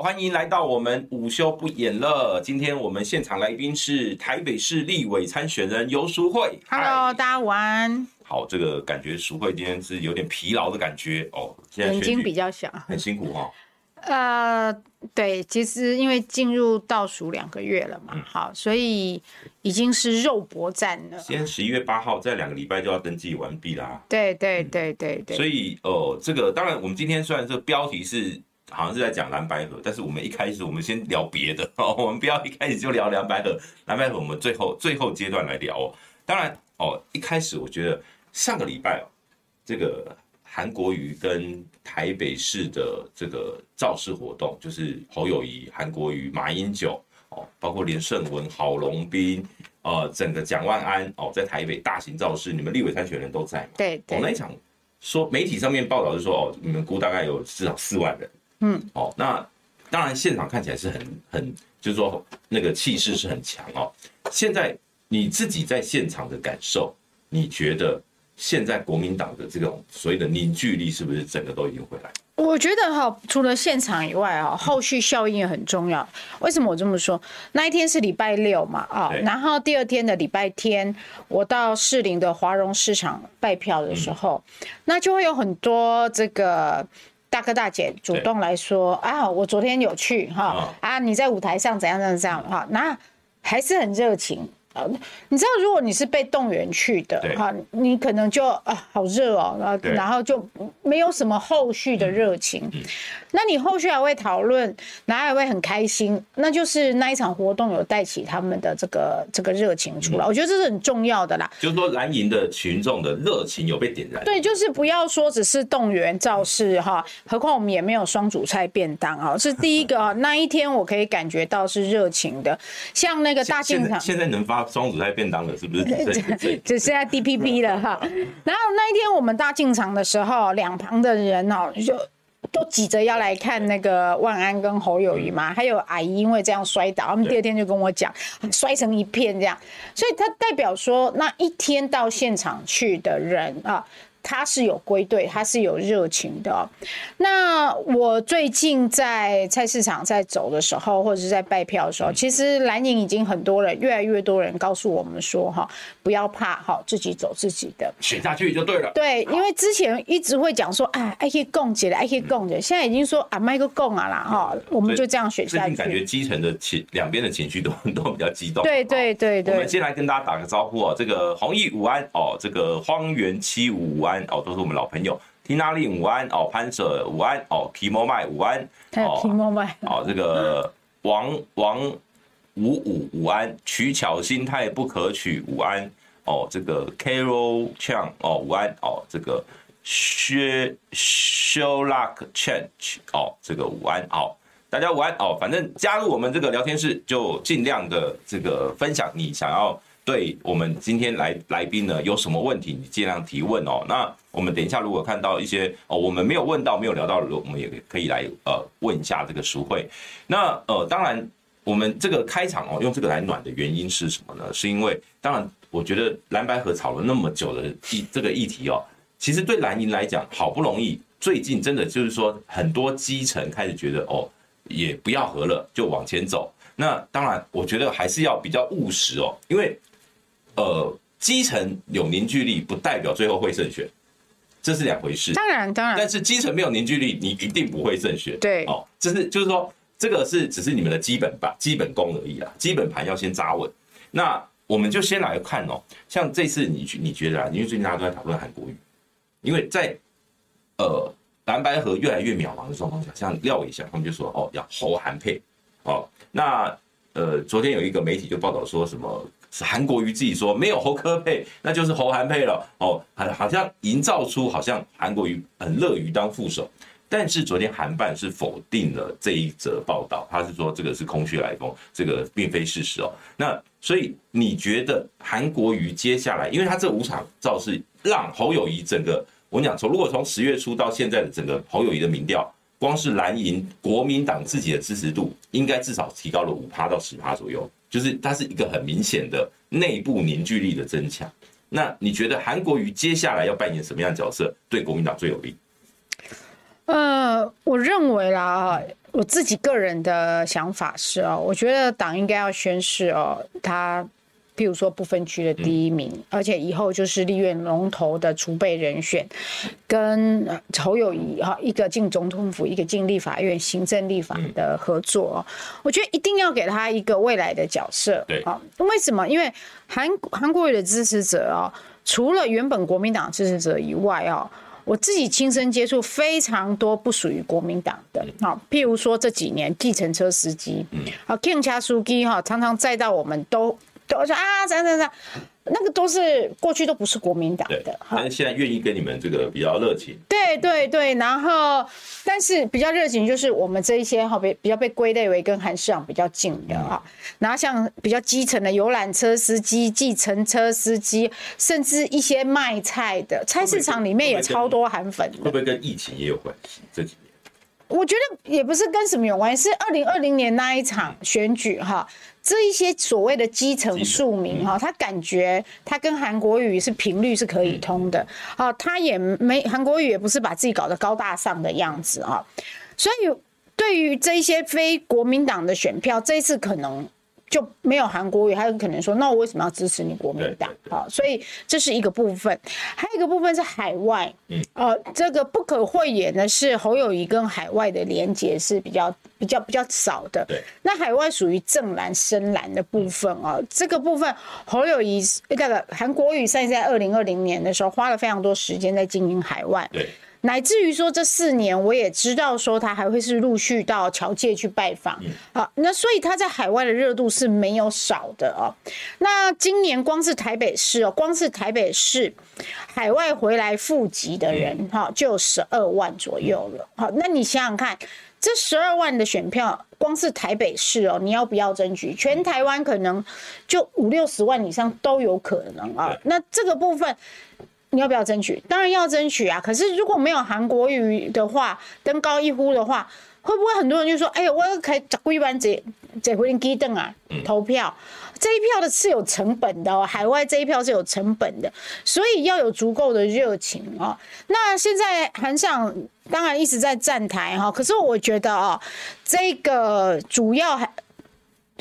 好，欢迎来到我们午休不演了。今天我们现场来宾是台北市立委参选人游淑慧。Hello，大家午安。好，这个感觉淑慧今天是有点疲劳的感觉哦，现在眼睛比较小，很辛苦哈、哦。呃，对，其实因为进入倒数两个月了嘛，嗯、好，所以已经是肉搏战了。今天十一月八号，再两个礼拜就要登记完毕啦。对对对对对。所以哦、呃，这个当然，我们今天虽然这个标题是好像是在讲蓝白合，但是我们一开始我们先聊别的 哦，我们不要一开始就聊蓝白合，蓝白合我们最后最后阶段来聊哦。当然哦，一开始我觉得上个礼拜哦，这个。韩国瑜跟台北市的这个造势活动，就是侯友谊、韩国瑜、马英九哦，包括连胜文、郝龙斌，呃，整个蒋万安哦，在台北大型造势，你们立委参选人都在嘛？对对。我、哦、那一场说媒体上面报道是说哦，你们估大概有至少四万人。嗯。哦，那当然现场看起来是很很，就是说那个气势是很强哦。现在你自己在现场的感受，你觉得？现在国民党的这种所谓的凝聚力，是不是整个都已经回来？我觉得哈，除了现场以外啊，后续效应也很重要。为什么我这么说？那一天是礼拜六嘛，啊，然后第二天的礼拜天，我到士林的华荣市场拜票的时候，那就会有很多这个大哥大姐主动来说啊，我昨天有去哈，啊，你在舞台上怎样怎样怎样哈，那还是很热情。啊，你知道，如果你是被动员去的哈，你可能就啊，好热哦，然后然后就没有什么后续的热情。那你后续还会讨论，然后还会很开心，那就是那一场活动有带起他们的这个这个热情出来。我觉得这是很重要的啦。就是说，蓝营的群众的热情有被点燃。对，就是不要说只是动员造势哈，何况我们也没有双主菜便当啊。是第一个啊，那一天我可以感觉到是热情的，像那个大进场，现在能发。双主菜便当了，是不是？只是在 DPP 了哈。然后那一天我们大进场的时候，两旁的人哦，就都挤着要来看那个万安跟侯友谊嘛。还有阿姨因为这样摔倒，他们第二天就跟我讲，摔成一片这样。所以他代表说，那一天到现场去的人啊。他是有归队，他是有热情的、喔。那我最近在菜市场在走的时候，或者是在拜票的时候，其实蓝营已经很多人，越来越多人告诉我们说，哈，不要怕，哈，自己走自己的，选下去就对了。对，因为之前一直会讲说，哎，爱可以共解的，爱可以共解，现在已经说啊，麦克共啊啦，哈，我们就这样选下去。最近感觉基层的情，两边的情绪都 都比较激动。对对对对。我们先来跟大家打个招呼哦、喔，这个弘毅午安哦，这个荒原七五五安。哦，都是我们老朋友。缇娜丽午安哦，潘舍午安哦，Kimo 麦午安哦，Kimo 麦哦，这个王王五五午安，取巧心态不可取午安哦，这个 Carol Chang 哦午安哦，这个薛 Sherlock Change 哦，这个午安哦，大家午安哦，反正加入我们这个聊天室，就尽量的这个分享你想要。对我们今天来来宾呢，有什么问题你尽量提问哦。那我们等一下如果看到一些哦，我们没有问到、没有聊到的，我们也可以来呃问一下这个淑慧。那呃，当然我们这个开场哦，用这个来暖的原因是什么呢？是因为当然我觉得蓝白合吵了那么久的议这个议题哦，其实对蓝营来讲好不容易，最近真的就是说很多基层开始觉得哦，也不要合了，就往前走。那当然我觉得还是要比较务实哦，因为。呃，基层有凝聚力不代表最后会胜选，这是两回事。当然，当然。但是基层没有凝聚力，你一定不会胜选。对，哦，这是就是说，这个是只是你们的基本吧，基本功而已啦，基本盘要先扎稳。那我们就先来看哦，像这次你你觉得啊，因为最近大家都在讨论韩国瑜，因为在呃蓝白河越来越渺茫的状况下，像廖一下他们就说哦要侯韩配哦，那呃昨天有一个媒体就报道说什么。是韩国瑜自己说没有侯科配，那就是侯韩配了哦，好，好像营造出好像韩国瑜很乐于当副手，但是昨天韩办是否定了这一则报道，他是说这个是空穴来风，这个并非事实哦。那所以你觉得韩国瑜接下来，因为他这五场造势让侯友宜整个，我跟你讲从如果从十月初到现在的整个侯友宜的民调，光是蓝营国民党自己的支持度，应该至少提高了五趴到十趴左右。就是它是一个很明显的内部凝聚力的增强。那你觉得韩国瑜接下来要扮演什么样的角色，对国民党最有利？呃，我认为啦，我自己个人的想法是哦，我觉得党应该要宣示哦，他。譬如说不分区的第一名，而且以后就是立院龙头的储备人选，跟侯友谊哈一个进总统府，一个进立法院行政立法的合作，我觉得一定要给他一个未来的角色。对啊，为什么？因为韩韩国瑜的支持者啊，除了原本国民党支持者以外啊，我自己亲身接触非常多不属于国民党的好，譬如说这几年计程车司机，啊 King 车司机哈，常常载到我们都。我说啊，这样这样这样，那个都是过去都不是国民党的，但是现在愿意跟你们这个比较热情。对对对，然后但是比较热情就是我们这一些哈比比较被归类为跟韩市长比较近的哈，然后像比较基层的游览车司机、计程车司机，甚至一些卖菜的菜市场里面也超多韩粉。会不会跟疫情也有关系？这几年？我觉得也不是跟什么有关系，是二零二零年那一场选举哈。这一些所谓的基层庶民哈，他感觉他跟韩国语是频率是可以通的，啊，他也没韩国语也不是把自己搞得高大上的样子啊，所以对于这一些非国民党的选票，这一次可能。就没有韩国瑜，他有可能说，那我为什么要支持你国民党？好，所以这是一个部分，还有一个部分是海外，嗯，呃，这个不可讳言的是侯友谊跟海外的连结是比较比较比较少的。对，那海外属于正蓝深蓝的部分啊，这个部分侯友宜那个韩国瑜现在在二零二零年的时候花了非常多时间在经营海外。对。乃至于说这四年，我也知道说他还会是陆续到侨界去拜访，好，那所以他在海外的热度是没有少的哦。那今年光是台北市哦，光是台北市海外回来复籍的人哈，就有十二万左右了。好，那你想想看，这十二万的选票，光是台北市哦，你要不要争取？全台湾可能就五六十万以上都有可能啊。那这个部分。你要不要争取？当然要争取啊！可是如果没有韩国瑜的话，登高一呼的话，会不会很多人就说：“哎呀，我要开十几万这这回机灯啊，投票这一票的是有成本的哦，海外这一票是有成本的，所以要有足够的热情哦。那现在韩上当然一直在站台哈，可是我觉得哦，这个主要还。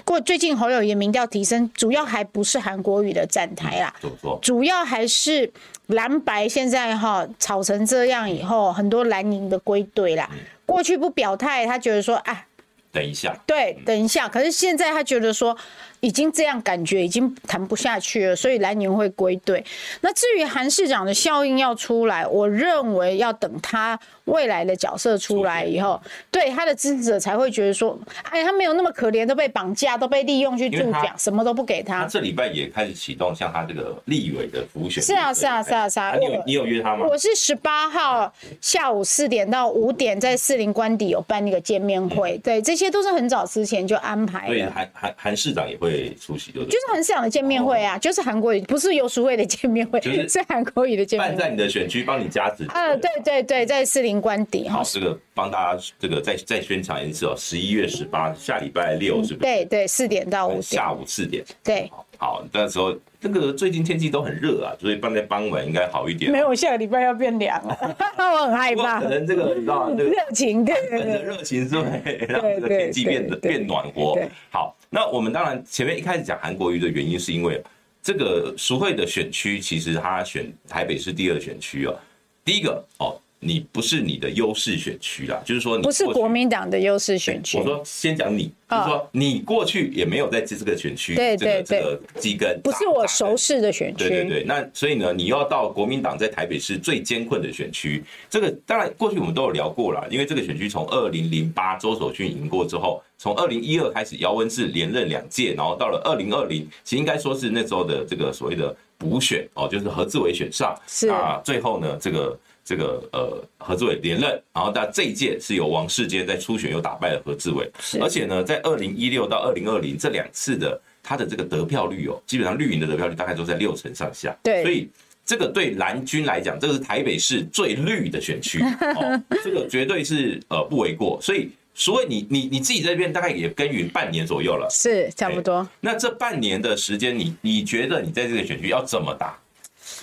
过最近侯友宜民调提升，主要还不是韩国语的站台啦，主要还是蓝白现在哈吵成这样以后，很多蓝营的归队啦。过去不表态，他觉得说啊，等一下，对，等一下。可是现在他觉得说。已经这样感觉已经谈不下去了，所以来年会归队。那至于韩市长的效应要出来，我认为要等他未来的角色出来以后，对他的支持者才会觉得说，哎，他没有那么可怜，都被绑架，都被利用去助奖，什么都不给他。他这礼拜也开始启动像他这个立委的辅选。是啊，是啊，是啊，是啊。你有你有约他吗？我是十八号下午四点到五点在四林官邸有办那个见面会，对，这些都是很早之前就安排。对，韩韩韩市长也会。会出席就就是很想的见面会啊，哦、就是韩国语，不是游淑慧的见面会，就是韩国语的见面会。办在你的选区，帮你加值。呃，对对对，在四零官邸。好，这个帮大家这个再再宣传一次哦，十一月十八，下礼拜六是不是？对对，四点到五点，下午四点。对，好，那时候这个最近天气都很热啊，所以放在傍晚应该好一点。没有，下个礼拜要变凉了，我很害怕。可能这个你知道吗？热情对，热情是会让这个天气变得 变暖和。好。那我们当然前面一开始讲韩国瑜的原因，是因为这个淑慧的选区，其实他选台北市第二选区哦，第一个哦。你不是你的优势选区啦，就是说你不是国民党的优势选区。我说先讲你，就是说你过去也没有在这这个选区，对对这个基根不是我熟识的选区。对对对，那所以呢，你要到国民党在台北市最艰困的选区，这个当然过去我们都有聊过了，因为这个选区从二零零八周守训赢过之后，从二零一二开始姚文智连任两届，然后到了二零二零，其实应该说是那时候的这个所谓的补选哦，就是何志伟选上，是啊，最后呢这个。这个呃，何志伟连任，然后但这一届是由王世坚在初选又打败了何志伟，而且呢，在二零一六到二零二零这两次的他的这个得票率哦，基本上绿营的得票率大概都在六成上下，对，所以这个对蓝军来讲，这个是台北市最绿的选区，哦，这个绝对是呃不为过。所以，所以你你你自己在这边大概也耕耘半年左右了，是差不多。那这半年的时间，你你觉得你在这个选区要怎么打？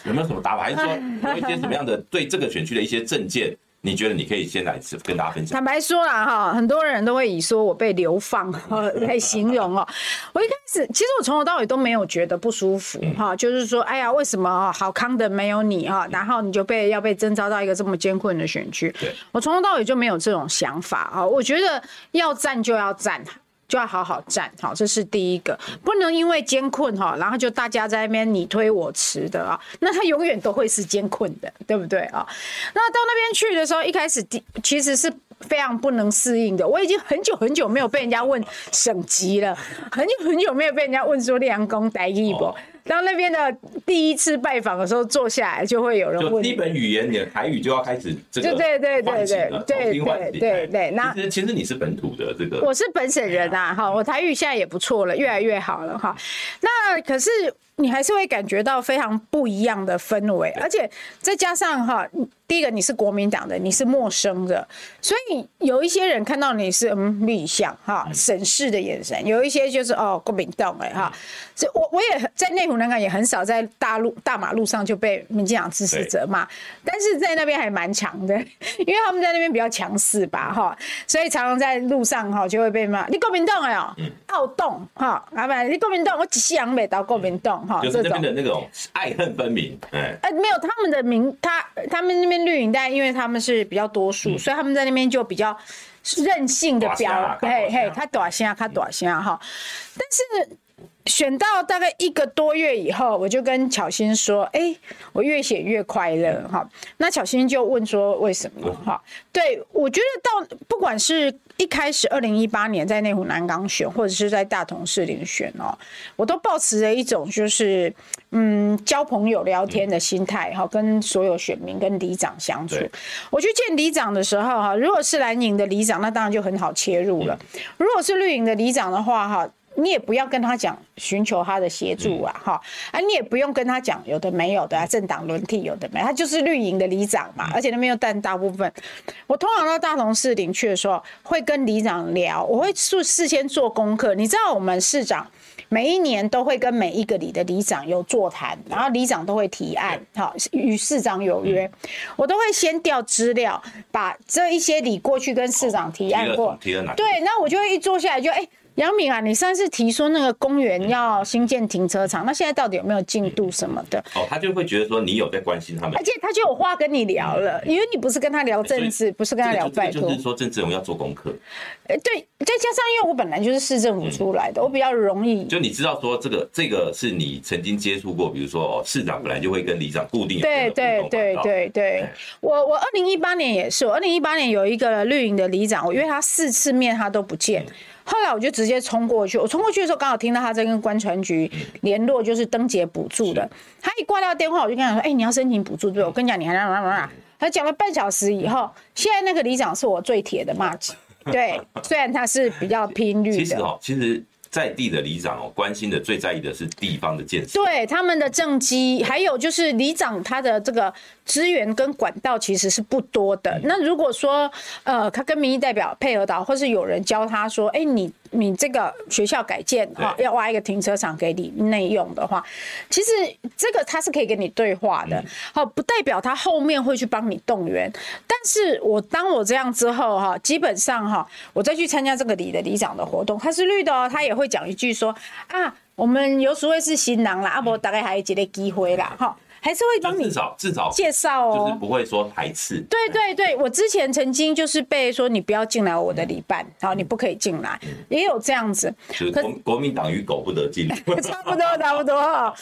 有没有什么打法？还是说有一些什么样的对这个选区的一些政见，你觉得你可以先来跟大家分享？坦白说啦，哈，很多人都会以说我被流放 来形容哦。我一开始其实我从头到尾都没有觉得不舒服哈，就是说，哎呀，为什么好康的没有你哈？然后你就被要被征召到一个这么艰困的选区，对我从头到尾就没有这种想法啊。我觉得要战就要战。就要好好站，好，这是第一个，不能因为艰困哈，然后就大家在那边你推我辞的啊，那他永远都会是艰困的，对不对啊？那到那边去的时候，一开始第其实是非常不能适应的。我已经很久很久没有被人家问省级了，很久很久没有被人家问说练功待遇不。到那边的第一次拜访的时候，坐下来就会有人问。基本语言，你的台语就要开始这个。对对对对对对对对对。那其实其实你是本土的这个。我是本省人啊，哈，我台语现在也不错了，越来越好了哈。那可是。你还是会感觉到非常不一样的氛围，而且再加上哈，第一个你是国民党的，你是陌生的，所以有一些人看到你是嗯绿象哈审视的眼神，有一些就是哦国民党哎哈，所以我我也在内湖南港也很少在大路大马路上就被民进党支持者骂，但是在那边还蛮强的，因为他们在那边比较强势吧哈，所以常常在路上哈就会被骂你国民党哎哦，好动哈，啊不你国民党我一世人未到国民党。就是那边的那种爱恨分明，哎，哎，没有他们的名，他他们那边绿营，但因为他们是比较多数，所以他们在那边就比较任性的表，嘿嘿，他大声，他大声哈，但是。选到大概一个多月以后，我就跟巧心说：“哎、欸，我越写越快乐哈。”那巧心就问说：“为什么？”哈，对，我觉得到不管是一开始二零一八年在内湖南港选，或者是在大同市林选哦，我都抱持着一种就是嗯交朋友聊天的心态哈，跟所有选民跟里长相处。我去见里长的时候哈，如果是蓝营的里长，那当然就很好切入了；如果是绿营的里长的话哈。你也不要跟他讲寻求他的协助啊，哈，啊，你也不用跟他讲有的没有的啊，政党轮替有的没，他就是绿营的里长嘛，而且那边又占大部分。我通常到大同市领去的时候，会跟里长聊，我会事事先做功课。你知道我们市长每一年都会跟每一个里的里长有座谈，然后里长都会提案，好，与市长有约，我都会先调资料，把这一些里过去跟市长提案过，对，那我就会一坐下来就哎。杨敏啊，你上次提说那个公园要新建停车场，那现在到底有没有进度什么的？哦，他就会觉得说你有在关心他们，而且他就有话跟你聊了，因为你不是跟他聊政治，不是跟他聊拜托，就是说政治人物要做功课。哎，对，再加上因为我本来就是市政府出来的，我比较容易。就你知道说这个这个是你曾经接触过，比如说哦，市长本来就会跟里长固定。对对对对对，我我二零一八年也是，我二零一八年有一个绿营的里长，我约他四次面，他都不见。后来我就直接冲过去，我冲过去的时候刚好听到他在跟观船局联络，就是登节补助的。他一挂掉电话，我就跟他说：“哎，你要申请补助对？我跟你讲，你还让让让让。”他讲了半小时以后，现在那个里长是我最铁的麻吉。对，虽然他是比较拼绿的。其实哦，其实。在地的里长哦，关心的最在意的是地方的建设，对他们的政绩，还有就是里长他的这个资源跟管道其实是不多的。那如果说呃，他跟民意代表配合到，或是有人教他说，哎，你。你这个学校改建哈，要挖一个停车场给你内用的话，其实这个他是可以跟你对话的，好，不代表他后面会去帮你动员。但是我当我这样之后哈，基本上哈，我再去参加这个里的里长的活动，他是绿的哦，他也会讲一句说啊，我们有所谓是新郎啦，阿伯大概还有几个机会啦，哈。还是会帮你至少至少介绍哦，就是不会说排斥。对对对，我之前曾经就是被说你不要进来我的里办，然后你不可以进来，也有这样子。就是国国民党与狗不得进，差不多差不多哈。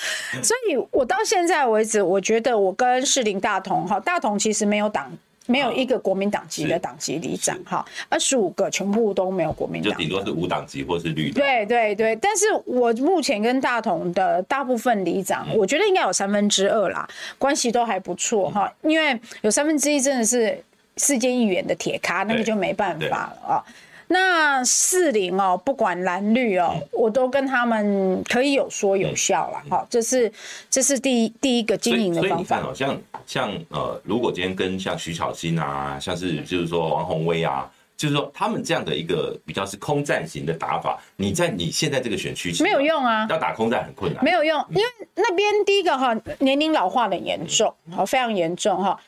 所以我到现在为止，我觉得我跟士林大同哈，大同其实没有党。没有一个国民党籍的党籍里长哈，二十五个全部都没有国民党，就顶多是无党籍或是绿的。对对对，但是我目前跟大同的大部分里长，我觉得应该有三分之二啦，关系都还不错哈，因为有三分之一真的是世界议员的铁咖，那个就没办法了啊。那四零哦，不管蓝绿哦，我都跟他们可以有说有笑了哈。这是这是第一第一个经营的方法。哦，像像呃，如果今天跟像徐巧芯啊，像是就是说王鸿薇啊，就是说他们这样的一个比较是空战型的打法，你在你现在这个选区没有用啊，要打空战很困难。没有用，因为那边第一个哈年龄老化的严重，好非常严重哈。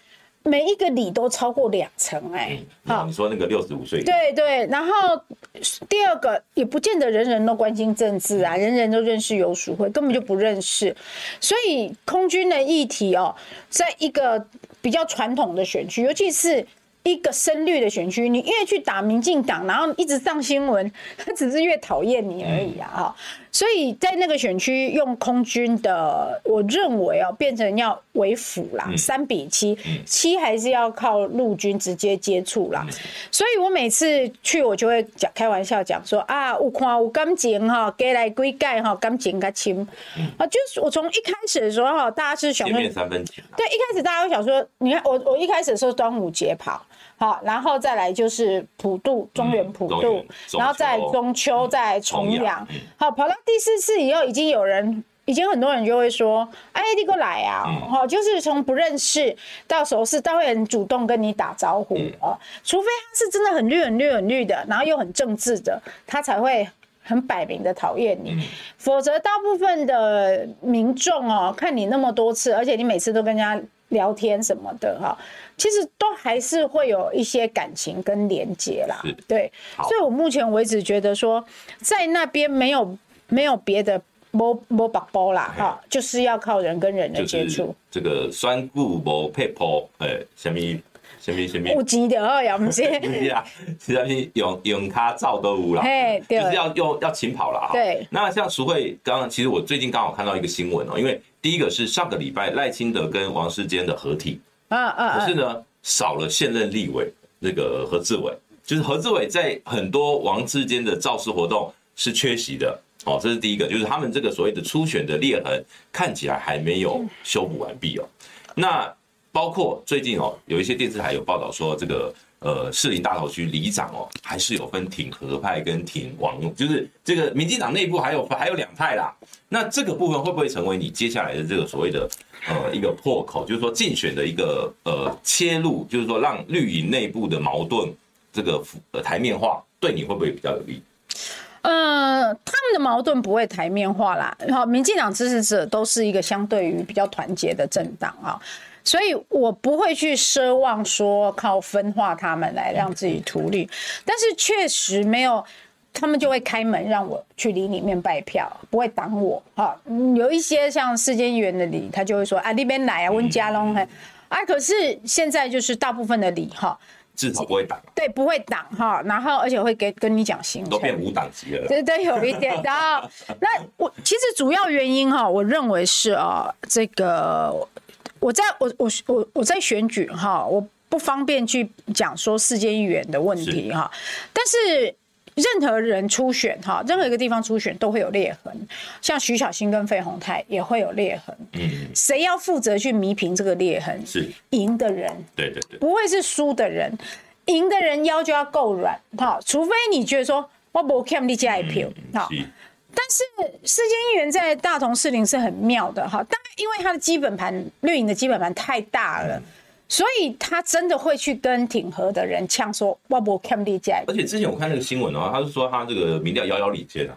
每一个里都超过两成哎，好，你说那个六十五岁，对对，然后第二个也不见得人人都关心政治啊，人人都认识游淑慧，根本就不认识，所以空军的议题哦，在一个比较传统的选区，尤其是。一个深绿的选区，你越去打民进党，然后一直上新闻，他只是越讨厌你而已啊！哈，所以在那个选区用空军的，我认为哦，变成要为辅啦，三比七，七还是要靠陆军直接接触啦。所以我每次去，我就会讲开玩笑讲说啊，有看有感情哈，给来归盖哈，感情较亲啊。就是我从一开始的时候哈，大家是想说三分情，对，一开始大家会想说，你看我我一开始的时候端午节跑。好，然后再来就是普渡，中原普渡，嗯、然后再中秋，再重阳。好，跑到第四次以后，已经有人，已经很多人就会说：“哎，你过来啊！”好、嗯，就是从不认识到熟识，他会很主动跟你打招呼啊。嗯、除非他是真的很绿、很绿、很绿的，然后又很政治的，他才会很摆明的讨厌你。嗯、否则，大部分的民众哦，看你那么多次，而且你每次都跟人家聊天什么的哈。其实都还是会有一些感情跟连接啦，对，所以我目前为止觉得说，在那边没有没有别的摸摸把包啦，哈，就是要靠人跟人的接触。这个酸固无配泡，哎，什么什么什么？不记得哦，杨姐。啊，其实用用卡照都无啦，嘿，就是要用要勤跑了啊。对，那像淑慧刚刚，其实我最近刚好看到一个新闻哦，因为第一个是上个礼拜赖清德跟王世坚的合体。啊啊！可是呢，少了现任立委那个何志伟，就是何志伟在很多王世坚的造势活动是缺席的哦。这是第一个，就是他们这个所谓的初选的裂痕看起来还没有修补完毕哦。那包括最近哦，有一些电视台有报道说，这个呃士林大同区里长哦，还是有分挺和派跟挺王，就是这个民进党内部还有还有两派啦。那这个部分会不会成为你接下来的这个所谓的？呃，一个破口就是说竞选的一个呃切入，就是说让绿营内部的矛盾这个呃台面化，对你会不会比较有利？呃，他们的矛盾不会台面化啦。好，民进党支持者都是一个相对于比较团结的政党啊，所以我不会去奢望说靠分化他们来让自己图利，但是确实没有。他们就会开门让我去里里面拜票，不会挡我哈。有一些像世间议员的礼，他就会说啊，那边来啊，温家龙嘿。啊，可是现在就是大部分的礼哈，至少不会挡。对，不会挡哈。然后而且会给跟你讲行程，都变无党籍了。对对，有一点。然后那我其实主要原因哈，我认为是啊，这个我在我我我我在选举哈，我不方便去讲说世坚议员的问题哈，但是。任何人初选哈，任何一个地方初选都会有裂痕，像徐小新跟费鸿泰也会有裂痕。嗯，谁要负责去弥平这个裂痕？是赢的人。对对对，不会是输的人。赢的人腰就要够软哈，除非你觉得说我不欠你这一票哈。但是世坚议员在大同士林是很妙的哈，当然因为他的基本盘绿营的基本盘太大了。所以他真的会去跟挺和的人呛说，我不看你家。而且之前我看那个新闻哦，他是说他这个民调遥遥领先啊。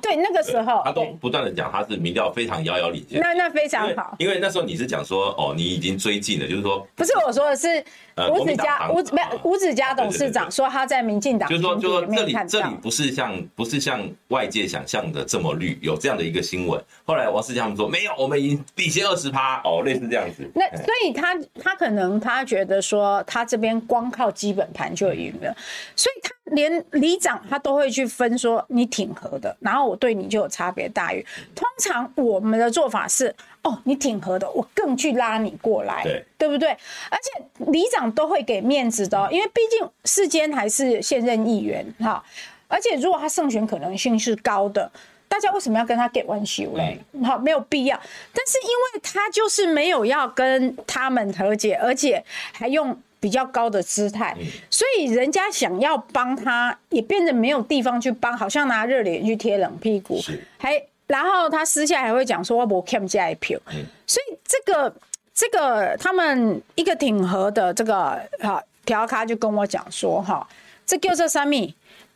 对，那个时候他都不断的讲他是民调非常遥遥领先。那那非常好，因为那时候你是讲说哦，你已经追进了，就是说不是我说的是。吴子嘉，吴没有吴子嘉董事长说他在民进党，就是说，就说这里这里不是像不是像外界想象的这么绿，有这样的一个新闻。后来王世坚他们说没有，我们已经领先二十趴哦，类似这样子。那所以他他可能他觉得说他这边光靠基本盘就赢了，所以他连里长他都会去分说你挺和的，然后我对你就有差别待遇。通常我们的做法是。哦，你挺和的，我更去拉你过来，对，对不对？而且里长都会给面子的，因为毕竟世坚还是现任议员哈。而且如果他胜选可能性是高的，大家为什么要跟他给弯修嘞？好，没有必要。但是因为他就是没有要跟他们和解，而且还用比较高的姿态，所以人家想要帮他也变得没有地方去帮，好像拿热脸去贴冷屁股，还。然后他私下还会讲说我不欠这一票，所以这个这个他们一个挺和的这个哈调咖就跟我讲说哈，这叫做什么？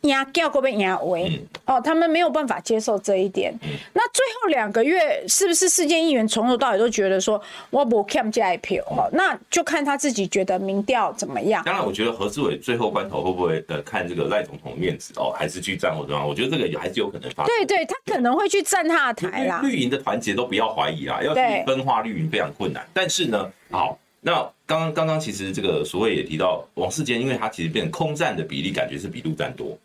压叫过被压为哦，他们没有办法接受这一点。嗯、那最后两个月是不是世界议员从头到尾都觉得说我不看这一票？哦，那就看他自己觉得民调怎么样。当然，我觉得何志伟最后关头会不会呃看这个赖总统面子哦，还是去站或者怎么样？我觉得这个还是有可能发生。对对，他可能会去站他的台啦。绿营的团结都不要怀疑啦，要去分化绿营非常困难。但是呢，好，那刚刚刚刚其实这个所谓也提到王世坚，因为他其实变成空战的比例感觉是比陆战多。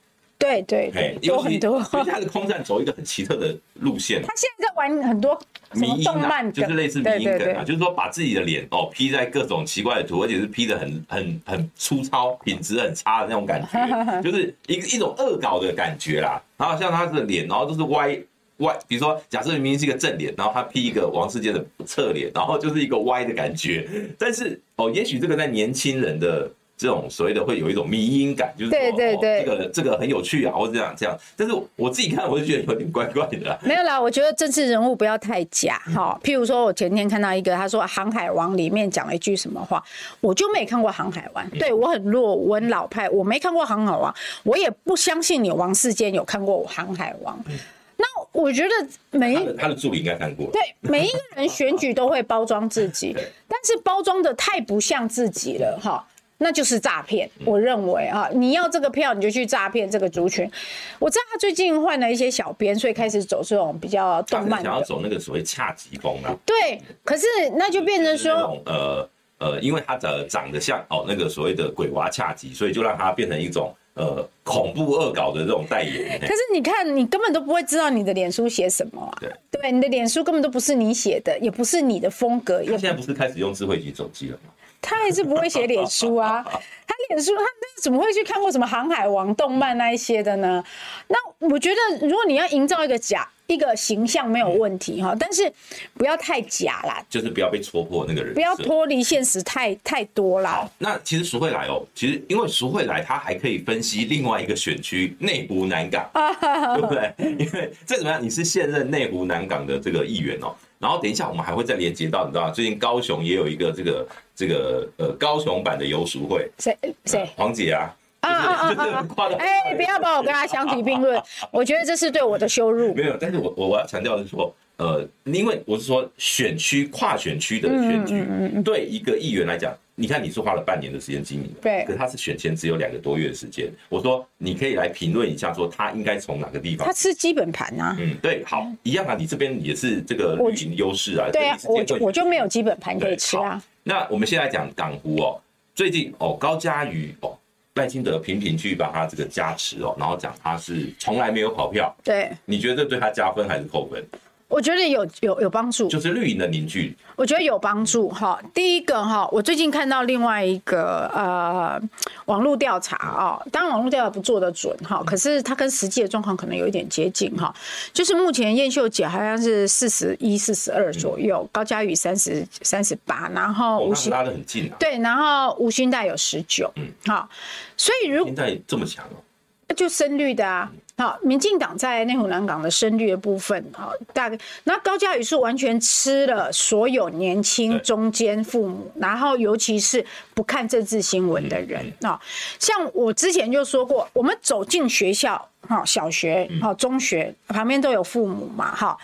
对对对，有很多，因为他的空战走一个很奇特的路线。他现在在玩很多什么动漫，就是类似迷因梗啊，就是说把自己的脸哦 P 在各种奇怪的图，而且是 P 的很很很粗糙，品质很差的那种感觉，就是一个一种恶搞的感觉啦。然后像他的脸，然后都是歪歪，比如说假设明明是一个正脸，然后他 P 一个王世坚的侧脸，然后就是一个歪的感觉。但是哦，也许这个在年轻人的。这种所谓的会有一种迷因感，就是说对对对、哦，这个这个很有趣啊，或者这样这样。但是我自己看，我就觉得有点怪怪的。没有啦，我觉得政治人物不要太假哈。譬如说，我前天看到一个，他说《航海王》里面讲了一句什么话，我就没看过《航海王》，对我很弱，我很老派，我没看过《航海王》，我也不相信你王世坚有看过《航海王》。那我觉得每一他的助理应该看过。对，每一个人选举都会包装自己，但是包装的太不像自己了哈。那就是诈骗，我认为啊，你要这个票，你就去诈骗这个族群。我知道他最近换了一些小编，所以开始走这种比较动漫，想要走那个所谓恰吉风啊。对，可是那就变成说，呃呃，因为他的长得像哦那个所谓的鬼娃恰吉，所以就让他变成一种呃恐怖恶搞的这种代言。可是你看，你根本都不会知道你的脸书写什么啊？对，对，你的脸书根本都不是你写的，也不是你的风格。他现在不是开始用智慧型手机了吗？他还是不会写脸书啊，他脸书他怎么会去看过什么《航海王》动漫那一些的呢？那我觉得，如果你要营造一个假一个形象，没有问题哈，但是不要太假啦，就是不要被戳破那个人，不要脱离现实太太多啦。那其实淑慧来哦，其实因为淑慧来，他还可以分析另外一个选区内湖南港，对不对？因为再怎么样，你是现任内湖南港的这个议员哦。然后等一下，我们还会再连接到，你知道吗？最近高雄也有一个这个这个呃高雄版的游淑慧，谁谁黄姐啊？啊啊啊啊！哎，不要把我跟他相提并论，我觉得这是对我的羞辱。没有，但是我我我要强调的是说。呃，因为我是说选区跨选区的选举，对一个议员来讲，你看你是花了半年的时间经营，对，可是他是选前只有两个多月的时间。我说你可以来评论一下，说他应该从哪个地方？他吃基本盘啊。嗯，对，好，一样啊，你这边也是这个绿营优势啊。对啊，我就我就没有基本盘可以吃啊。那我们先来讲港湖哦，最近哦高嘉瑜哦赖清德频频去把他这个加持哦，然后讲他是从来没有跑票。对，你觉得这对他加分还是扣分？我觉得有有有帮助，就是绿营的凝聚。我觉得有帮助哈。第一个哈，我最近看到另外一个呃网络调查啊，当然网络调查不做得准哈，可是它跟实际的状况可能有一点接近哈。就是目前燕秀姐好像是四十一、四十二左右，高嘉宇三十三十八，然后吴欣拉得很近啊。对，然后吴欣岱有十九，嗯，好，所以如果现在这么强哦，就深绿的啊。好，民进党在内湖南港的深绿的部分，好，大概那高嘉宇是完全吃了所有年轻中间父母，然后尤其是不看政治新闻的人啊，像我之前就说过，我们走进学校，哈，小学，哈，中学旁边都有父母嘛，哈。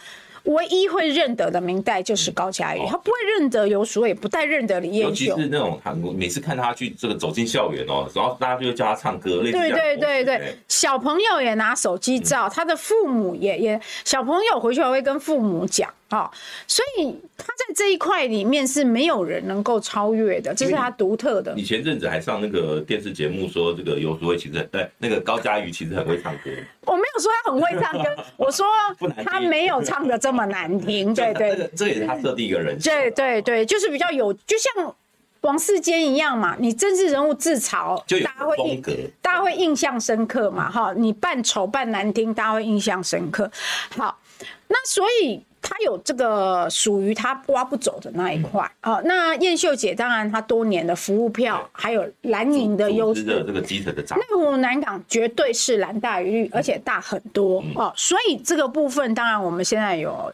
唯一会认得的明代就是高嘉瑜，他不会认得游淑慧，也不太认得李艳秀。尤其是那种韩国，每次看他去这个走进校园哦，然后大家就叫他唱歌，对对对对，小朋友也拿手机照，他的父母也也，小朋友回去还会跟父母讲。好，所以他在这一块里面是没有人能够超越的，这是他独特的。你前阵子还上那个电视节目说，这个游淑慧其实对那个高嘉瑜其实很会唱歌。我没有说他很会唱歌，我说他没有唱的这么难听。对对，对，这也是他设定一个人。对对对，就是比较有，就像王世坚一样嘛。你政治人物自嘲，大家会印，大家会印象深刻嘛。哈，你扮丑扮难听，大家会印象深刻。好，那所以。他有这个属于他挖不走的那一块。啊、嗯。哦。那燕秀姐当然她多年的服务票，还有蓝营的优势，这个基层的内湖南港绝对是蓝大于绿，而且大很多、嗯、哦。所以这个部分当然我们现在有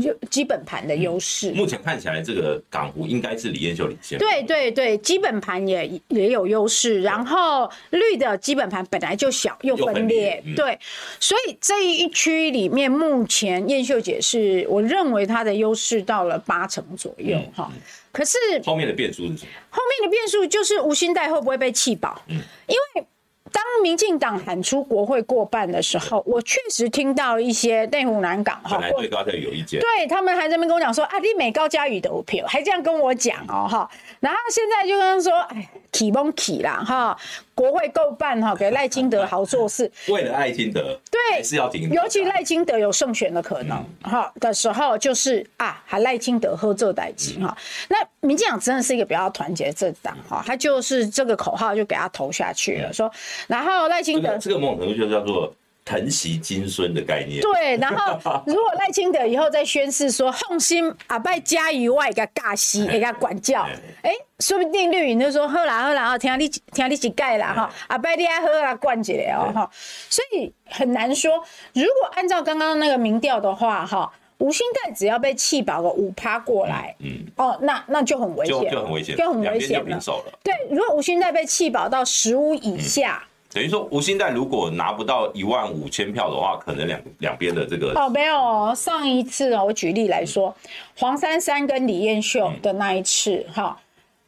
就基本盘的优势。目前看起来，这个港湖应该是李彦秀领先。对对对，基本盘也也有优势。然后绿的基本盘本来就小又分裂，对，所以这一区里面，目前燕秀姐是我认为她的优势到了八成左右哈。可是后面的变数是什么？后面的变数就是吴欣岱会不会被弃保？嗯，因为。当民进党喊出国会过半的时候，我确实听到一些内湖南港哈，对高嘉宇有意见，对他们还在那边跟我讲说啊，你美高嘉宇的票，还这样跟我讲哦哈，然后现在就跟他说，哎，起崩起啦哈。国会够办哈，给赖清德好做事。为了赖清德，对，是要挺。尤其赖清德有胜选的可能哈的时候，就是啊，还赖清德喝这代金哈。那民进党真的是一个比较团结政党哈，他就是这个口号就给他投下去了，说，然后赖清德这个某种程度就叫做。承袭金孙的概念。对，然后如果赖清德以后再宣誓说，放心，阿拜加以外个尬西给他管教，哎，说不定绿营就说好啦好啦，听你听你几盖啦哈，阿拜你爱喝啊灌起来哦哈，所以很难说。如果按照刚刚那个民调的话哈，吴欣岱只要被气饱个五趴过来，嗯，哦，那那就很危险，就很危险，就很危险了。对，如果吴欣岱被气饱到十五以下。等于说，吴兴岱如果拿不到一万五千票的话，可能两两边的这个哦，没有上一次哦，我举例来说，黄珊珊跟李彦秀的那一次哈，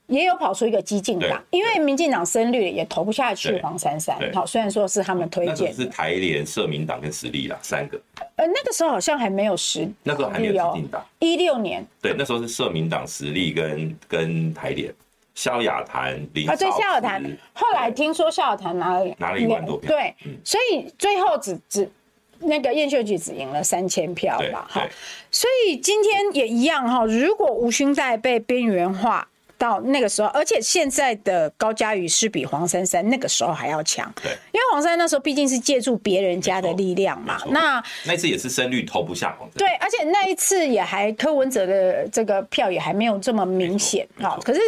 也有跑出一个激进党，因为民进党深绿也投不下去黄珊珊，好，虽然说是他们推荐，是台联、社民党跟实力啦，三个。呃，那个时候好像还没有实，那时候还没有激进党，一六年，对，那时候是社民党、实力跟跟台联。萧亚谈，啊，对，萧亚谈，后来听说萧亚谈拿了拿了一万多票，对，所以最后只只那个燕秀菊只赢了三千票吧，哈，所以今天也一样哈，如果吴勋在被边缘化。到那个时候，而且现在的高嘉瑜是比黄珊珊那个时候还要强。对，因为黄珊珊那时候毕竟是借助别人家的力量嘛。那那次也是声率投不下黄珊珊。对，而且那一次也还柯文哲的这个票也还没有这么明显哈。可是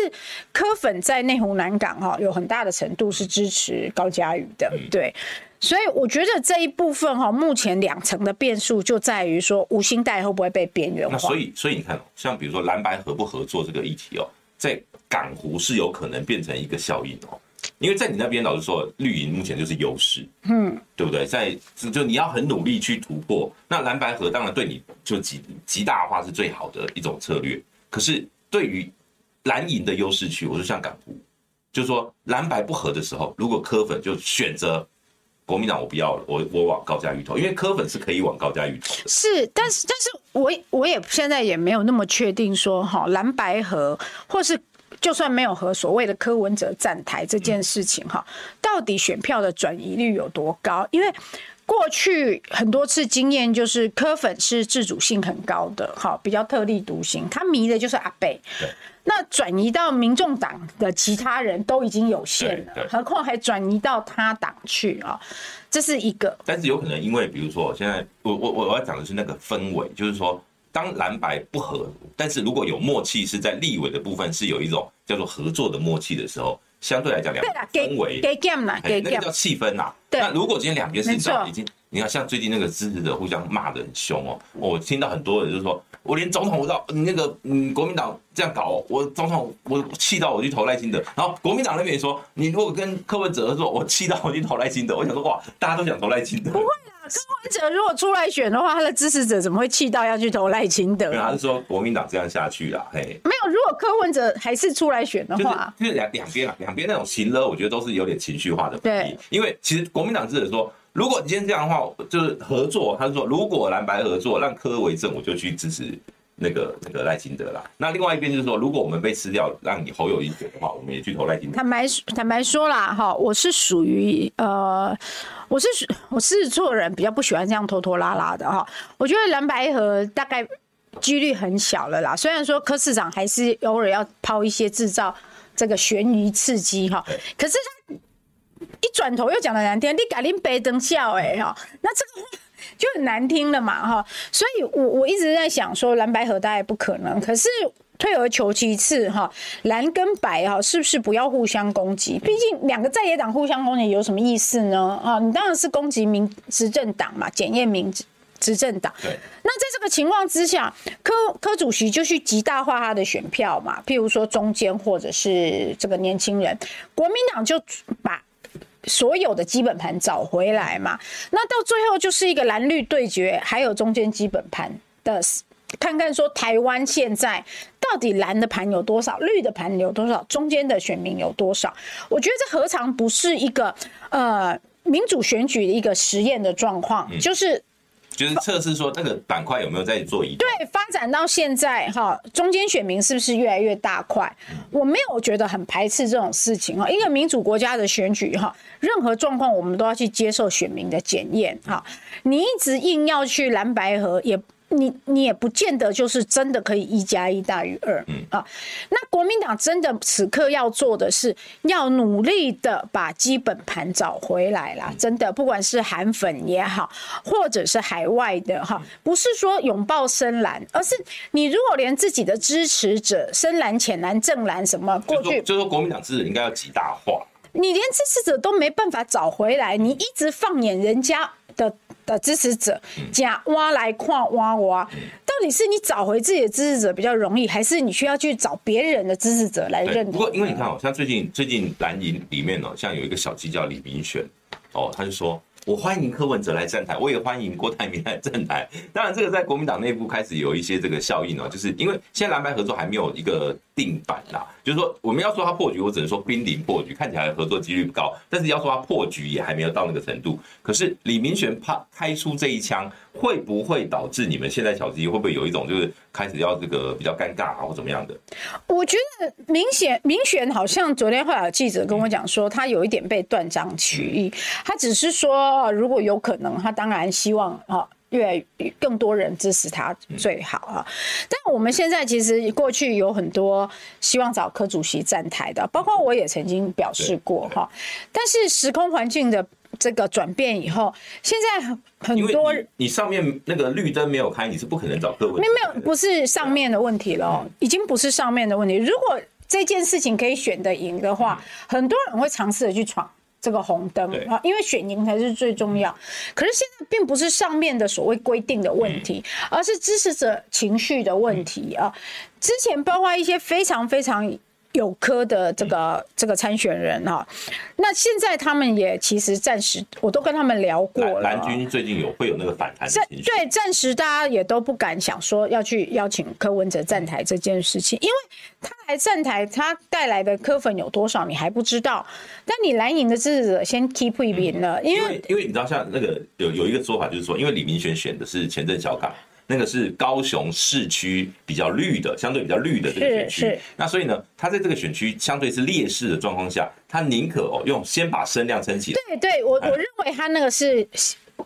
柯粉在内湖南港哈有很大的程度是支持高嘉瑜的。对，所以我觉得这一部分哈，目前两层的变数就在于说吴欣岱会不会被边缘化。所以，所以你看，像比如说蓝白合不合作这个议题哦。在港湖是有可能变成一个效应哦，因为在你那边老实说，绿营目前就是优势，嗯，对不对？在就你要很努力去突破，那蓝白河当然对你就极极大化是最好的一种策略。可是对于蓝营的优势区，我就像港湖，就是说蓝白不合的时候，如果柯粉就选择国民党，我不要了，我我往高嘉瑜投，因为柯粉是可以往高嘉瑜投。是，但是但是。我我也现在也没有那么确定说哈蓝白合，或是就算没有和所谓的柯文哲站台这件事情哈，到底选票的转移率有多高？因为过去很多次经验就是柯粉是自主性很高的哈，比较特立独行，他迷的就是阿北。那转移到民众党的其他人都已经有限了，何况还转移到他党去啊？这是一个。但是有可能因为，比如说，现在我我我要讲的是那个氛围，就是说，当蓝白不合，但是如果有默契，是在立委的部分是有一种叫做合作的默契的时候，相对来讲，两氛围给给嘛，给那个叫气氛呐。那如果今天两边是已经，你看像最近那个支持者互相骂得很凶哦，我听到很多人就是说。我连总统我到你那个嗯国民党这样搞，我总统我气到我去投赖清德，然后国民党那边也说，你如果跟柯文哲合作，我气到我去投赖清德。我想说哇，大家都想投赖清德。不会啦，柯文哲如果出来选的话，他的支持者怎么会气到要去投赖清德？他是说国民党这样下去了，嘿，没有。如果柯文哲还是出来选的话，就是两两边啊，两边那种情了，我觉得都是有点情绪化的。对，因为其实国民党支持者说。如果你今天这样的话，就是合作，他是说，如果蓝白合作让柯为政，我就去支持那个那个赖清德啦。那另外一边就是说，如果我们被吃掉，让你侯友谊选的话，我们也去投赖清德。坦白坦白说啦，哈，我是属于呃，我是我是做人比较不喜欢这样拖拖拉拉的哈。我觉得蓝白河大概几率很小了啦。虽然说柯市长还是偶尔要抛一些制造这个悬疑刺激哈，可是他。一转头又讲了难听，你改林白灯笑哎哈，那这个话就很难听了嘛哈，所以我我一直在想说蓝白合大概不可能，可是退而求其次哈，蓝跟白哈是不是不要互相攻击？毕竟两个在野党互相攻击有什么意思呢？啊，你当然是攻击民执政党嘛，检验民执政党。对。那在这个情况之下，柯柯主席就去极大化他的选票嘛，譬如说中间或者是这个年轻人，国民党就把所有的基本盘找回来嘛。那到最后就是一个蓝绿对决，还有中间基本盘的。看看说台湾现在到底蓝的盘有多少，绿的盘有多少，中间的选民有多少？我觉得这何尝不是一个呃民主选举的一个实验的状况，嗯，就是就是测试说那个板块有没有在做移动。对，发展到现在哈，中间选民是不是越来越大块？我没有觉得很排斥这种事情哈，一个民主国家的选举哈，任何状况我们都要去接受选民的检验哈。你一直硬要去蓝白合也。你你也不见得就是真的可以一加一大于二，嗯。啊，那国民党真的此刻要做的是要努力的把基本盘找回来啦，真的，不管是韩粉也好，或者是海外的哈，不是说拥抱深蓝，而是你如果连自己的支持者深蓝、浅蓝、正蓝什么过去，就是说国民党支持应该要极大化，你连支持者都没办法找回来，你一直放眼人家的。的支持者，假挖来矿挖挖，到底是你找回自己的支持者比较容易，还是你需要去找别人的支持者来认同？不过，因为你看哦，像最近最近蓝营里面哦，像有一个小鸡叫李明玄哦，他就说。我欢迎柯文哲来站台，我也欢迎郭台铭来站台。当然，这个在国民党内部开始有一些这个效应哦，就是因为现在蓝白合作还没有一个定板啦。就是说，我们要说他破局，我只能说濒临破局，看起来合作几率不高。但是要说他破局，也还没有到那个程度。可是李明玄怕开出这一枪，会不会导致你们现在小鸡会不会有一种就是开始要这个比较尴尬啊，或怎么样的？我觉得明显明玄好像昨天会有记者跟我讲说，他有一点被断章取义，他只是说如果有可能，他当然希望啊。越更多人支持他最好啊！但我们现在其实过去有很多希望找柯主席站台的，包括我也曾经表示过哈。但是时空环境的这个转变以后，现在很多你，你上面那个绿灯没有开，你是不可能找柯文哲。没有没有，不是上面的问题了，已经不是上面的问题。如果这件事情可以选得赢的话，很多人会尝试的去闯。这个红灯啊，因为选赢才是最重要。可是现在并不是上面的所谓规定的问题，而是支持者情绪的问题啊。之前包括一些非常非常。有科的这个、嗯、这个参选人哈，那现在他们也其实暂时我都跟他们聊过了。蓝军最近有会有那个反弹，对，暂时大家也都不敢想说要去邀请柯文哲站台这件事情，因为他来站台，他带来的柯粉有多少你还不知道。但你蓝营的支持者先 keep 一边了，因为因为你知道像那个有有一个说法就是说，因为李明玄选的是前镇小港。那个是高雄市区比较绿的，相对比较绿的这个选区。那所以呢，他在这个选区相对是劣势的状况下，他宁可哦用先把声量撑起来。对对，我我认为他那个是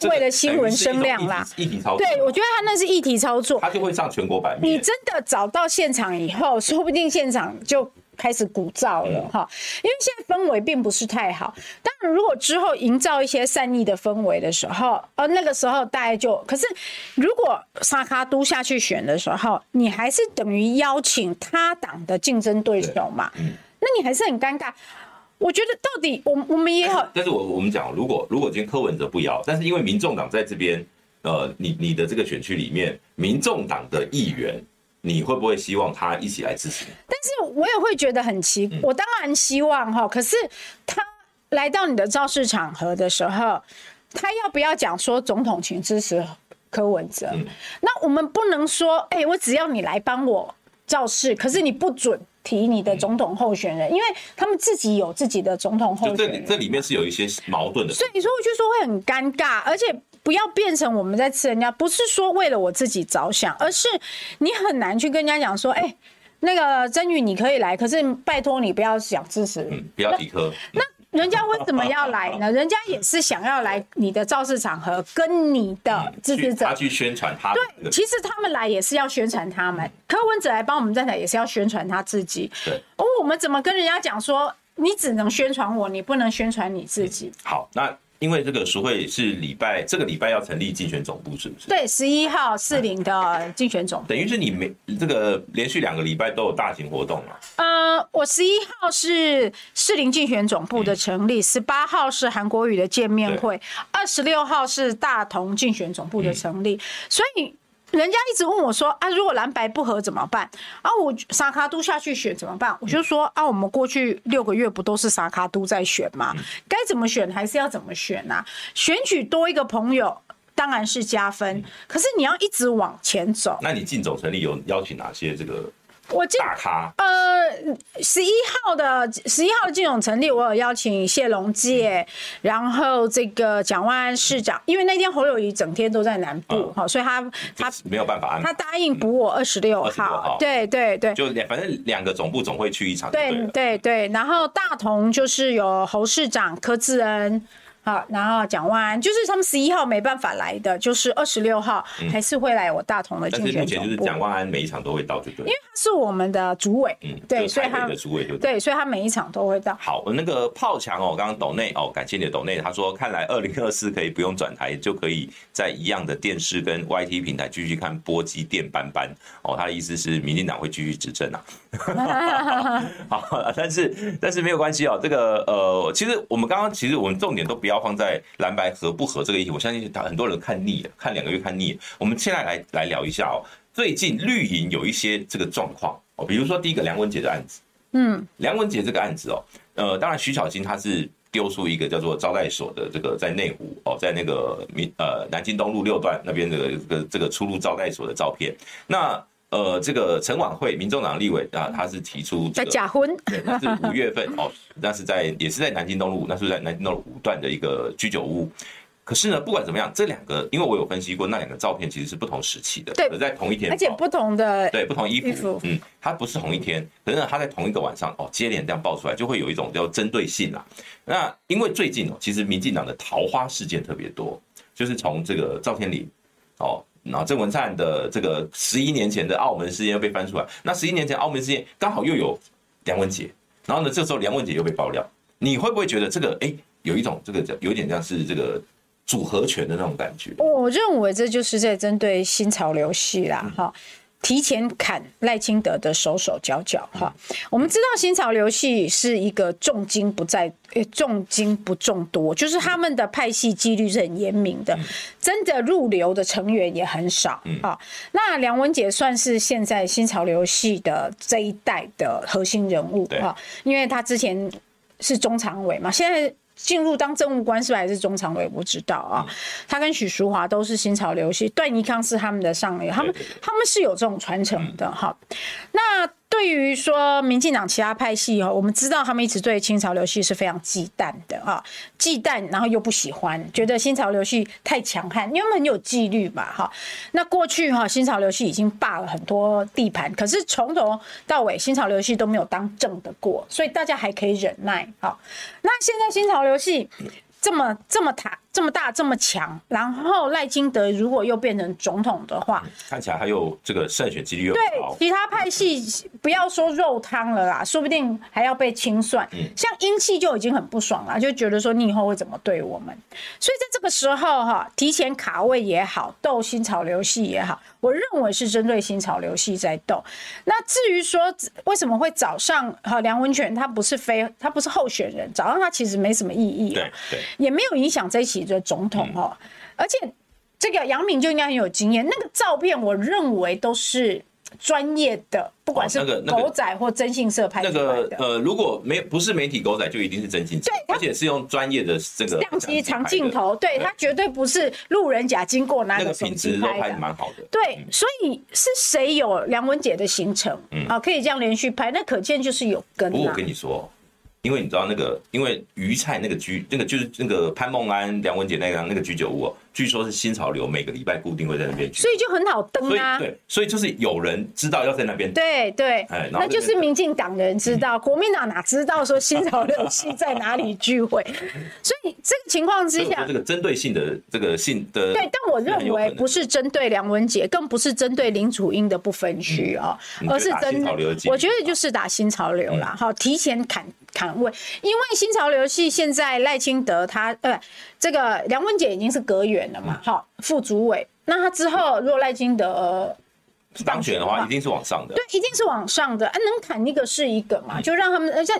为了新闻声量啦，议题操作。对，我觉得他那是议题操作，他就会上全国版面。你真的找到现场以后，说不定现场就。开始鼓噪了哈，因为现在氛围并不是太好。当然，如果之后营造一些善意的氛围的时候，呃，那个时候大概就……可是，如果沙卡都下去选的时候，你还是等于邀请他党的竞争对手嘛？嗯那你还是很尴尬。我觉得到底我我们也好，但是我我们讲，如果如果今天柯文哲不邀，但是因为民众党在这边，呃，你你的这个选区里面，民众党的议员。你会不会希望他一起来支持？但是我也会觉得很奇怪，我当然希望哈。可是他来到你的造势场合的时候，他要不要讲说总统请支持柯文哲？那我们不能说，哎，我只要你来帮我造势，可是你不准提你的总统候选人，因为他们自己有自己的总统候选人。这这里面是有一些矛盾的，所以你说我就说会很尴尬，而且。不要变成我们在吃人家，不是说为了我自己着想，而是你很难去跟人家讲说，哎、欸，那个曾宇你可以来，可是拜托你不要想支持，嗯，不要提科。那人家为什么要来呢？人家也是想要来你的造势场合，跟你的支持者他去宣传他。对，其实他们来也是要宣传他们，柯文哲来帮我们站台也是要宣传他自己。对，哦，我们怎么跟人家讲说，你只能宣传我，你不能宣传你自己？好，那。因因为这个赎会是礼拜这个礼拜要成立竞选总部，是不是？对，十一号四零的竞选总部，等于是你每这个连续两个礼拜都有大型活动嘛。呃，我十一号是四零竞选总部的成立，十八号是韩国语的见面会，二十六号是大同竞选总部的成立，所以。人家一直问我说啊，如果蓝白不合怎么办？啊，我沙卡都下去选怎么办？我就说啊，我们过去六个月不都是沙卡都在选吗？该怎么选还是要怎么选啊？选举多一个朋友当然是加分，可是你要一直往前走。那你进总成立有邀请哪些这个？我大咖呃，十一号的十一号的金融成立，我有邀请谢龙介，然后这个蒋万安市长，因为那天侯友谊整天都在南部哈，所以他他没有办法安排，他答应补我二十六号，对对对，就两反正两个总部总会去一场，对对对，然后大同就是有侯市长柯志恩。好，然后蒋万安就是他们十一号没办法来的，就是二十六号还是会来我大同的竞选总部。但是目前就是蒋万安每一场都会到，就对？因为他是我们的主委，嗯，对，所以他的主委就对，所以他每一场都会到。好，那个炮强哦，刚刚抖内哦，感谢你的抖内，他说看来二零二四可以不用转台，就可以在一样的电视跟 YT 平台继续看波基电班班哦，他的意思是民进党会继续执政啊。好，但是但是没有关系哦，这个呃，其实我们刚刚其实我们重点都不要放在蓝白合不合这个议题，我相信很多人看腻了，看两个月看腻了。我们现在来来聊一下哦，最近绿营有一些这个状况哦，比如说第一个梁文杰的案子，嗯，梁文杰这个案子哦，呃，当然徐小金他是丢出一个叫做招待所的这个在内湖哦，在那个民呃南京东路六段那边的这个这个出入招待所的照片，那。呃，这个陈琬惠，民众党立委啊，他是提出在假婚，对，那是五月份哦，那是在也是在南京东路，那是在南京东路五段的一个居酒屋。可是呢，不管怎么样，这两个，因为我有分析过，那两个照片其实是不同时期的，对，在同一天，而且不同的，对，不同衣服，嗯，它不是同一天，可是呢，它在同一个晚上哦，接连这样爆出来，就会有一种叫针对性啦。那因为最近哦，其实民进党的桃花事件特别多，就是从这个赵天麟哦。然后郑文灿的这个十一年前的澳门事件又被翻出来，那十一年前澳门事件刚好又有梁文杰，然后呢，这时候梁文杰又被爆料，你会不会觉得这个哎，有一种这个有点像是这个组合拳的那种感觉？我认为这就是在针对新潮流系啦，哈。提前砍赖清德的手手脚脚哈，我们知道新潮流系是一个重金不在，重金不重多，就是他们的派系纪律是很严明的，真的入流的成员也很少啊。那梁文杰算是现在新潮流系的这一代的核心人物哈，因为他之前是中常委嘛，现在。进入当政务官是不是还是中常委？我不知道啊。他跟许淑华都是新潮流系，段宜康是他们的上流，他们他们是有这种传承的哈。那。对于说民进党其他派系哦，我们知道他们一直对新潮流系是非常忌惮的啊，忌惮，然后又不喜欢，觉得新潮流系太强悍，因为很有纪律嘛哈。那过去哈新潮流系已经霸了很多地盘，可是从头到尾新潮流系都没有当正的过，所以大家还可以忍耐哈。那现在新潮流系。这么这么大这么大这么强，然后赖金德如果又变成总统的话，看起来还有这个胜选几率又高。对，其他派系不要说肉汤了啦，说不定还要被清算。像英系就已经很不爽了，就觉得说你以后会怎么对我们？所以在这个时候哈，提前卡位也好，斗新潮流系也好，我认为是针对新潮流系在斗。那至于说为什么会早上哈梁文权，他不是非他不是候选人，早上他其实没什么意义。对对。也没有影响这一期的总统哦，而且这个杨敏就应该很有经验。那个照片，我认为都是专业的，不管是狗仔或征信社拍出来的。那个呃，如果没不是媒体狗仔，就一定是征信社。对，而且是用专业的这个相机长镜头，对，它绝对不是路人甲经过拿个手机拍的。拍的蛮好的。对，所以是谁有梁文杰的行程啊？可以这样连续拍，那可见就是有跟。不过我跟你说。因为你知道那个，因为鱼菜那个居，那个就是那个潘梦安、梁文杰那个那个居酒屋哦。据说是新潮流每个礼拜固定会在那边去，所以就很好登啊。对，所以就是有人知道要在那边。对对，哎，那就是民进党的人知道，国民党哪知道说新潮流系在哪里聚会？所以这个情况之下，这个针对性的这个性的对，但我认为不是针对梁文杰，更不是针对林楚英的不分区啊，而是针对我觉得就是打新潮流啦，好，提前砍砍位，因为新潮流系现在赖清德他呃。这这个梁文杰已经是阁员了嘛，好、嗯，副主委。那他之后如果赖金德当选的话，一定是往上的。对，一定是往上的。啊，能砍一个是一个嘛，就让他们而且。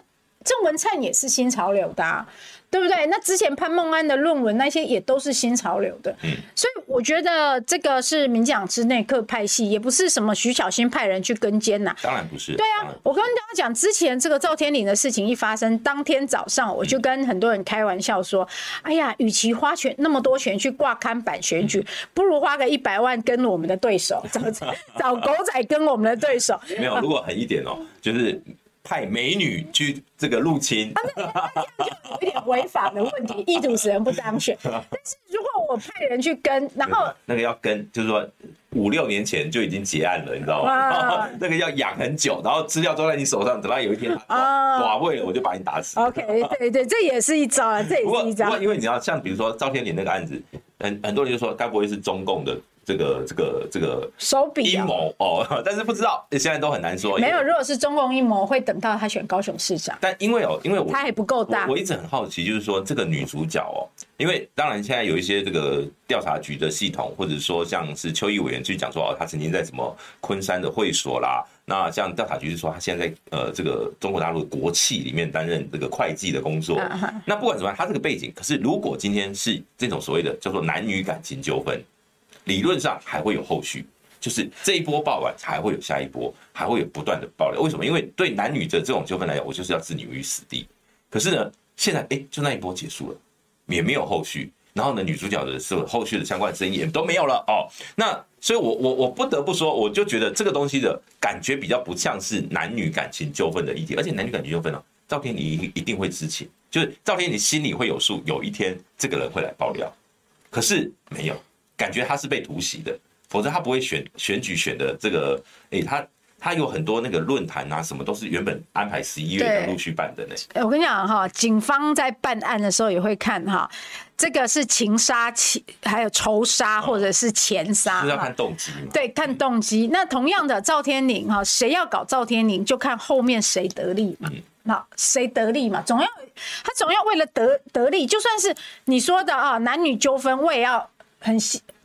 郑文灿也是新潮流的，啊，对不对？那之前潘孟安的论文那些也都是新潮流的，嗯，所以我觉得这个是民进党之内各派系，也不是什么徐小新派人去跟监呐，当然不是。对啊，我跟大家讲，之前这个赵天麟的事情一发生，当天早上我就跟很多人开玩笑说，嗯、哎呀，与其花钱那么多钱去挂刊版选举，嗯、不如花个一百万跟我们的对手找找狗仔跟我们的对手。没有，如果狠一点哦，就是。派美女去这个入侵，啊，那就有一点违法的问题，意主持人不当选。但是如果我派人去跟，然后那个要跟，就是说五六年前就已经结案了，你知道吗？那个要养很久，然后资料都在你手上，等到有一天啊寡位了，我就把你打死。OK，对对，这也是一招啊，这也是一招。不过因为你要像比如说赵天林那个案子，很很多人就说该不会是中共的？这个这个这个手笔阴谋哦，但是不知道，现在都很难说。没有，如果是中共阴谋，会等到他选高雄市长。但因为哦，因为我他还不够大我，我一直很好奇，就是说这个女主角哦，因为当然现在有一些这个调查局的系统，或者说像是邱毅委员去讲说哦，他曾经在什么昆山的会所啦，那像调查局是说他现在在呃这个中国大陆的国企里面担任这个会计的工作。那不管怎么样，他这个背景，可是如果今天是这种所谓的叫做男女感情纠纷。理论上还会有后续，就是这一波爆完还会有下一波，还会有不断的爆料。为什么？因为对男女的这种纠纷来讲，我就是要置你于死地。可是呢，现在哎，就那一波结束了，也没有后续。然后呢，女主角的是后续的相关声音也都没有了哦。那所以我，我我不得不说，我就觉得这个东西的感觉比较不像是男女感情纠纷的议题，而且男女感情纠纷呢，赵天你一定会知情，就是赵天你心里会有数，有一天这个人会来爆料。可是没有。感觉他是被突袭的，否则他不会选选举选的这个。哎、欸，他他有很多那个论坛啊，什么都是原本安排十一月的陆续办的呢。我跟你讲哈，警方在办案的时候也会看哈，这个是情杀、情还有仇杀或者是钱杀，是要看动机。对，看动机。那同样的，赵天麟哈，谁要搞赵天麟，就看后面谁得利嘛。那谁得利嘛，总要他总要为了得得利，就算是你说的啊，男女纠纷，我也要。很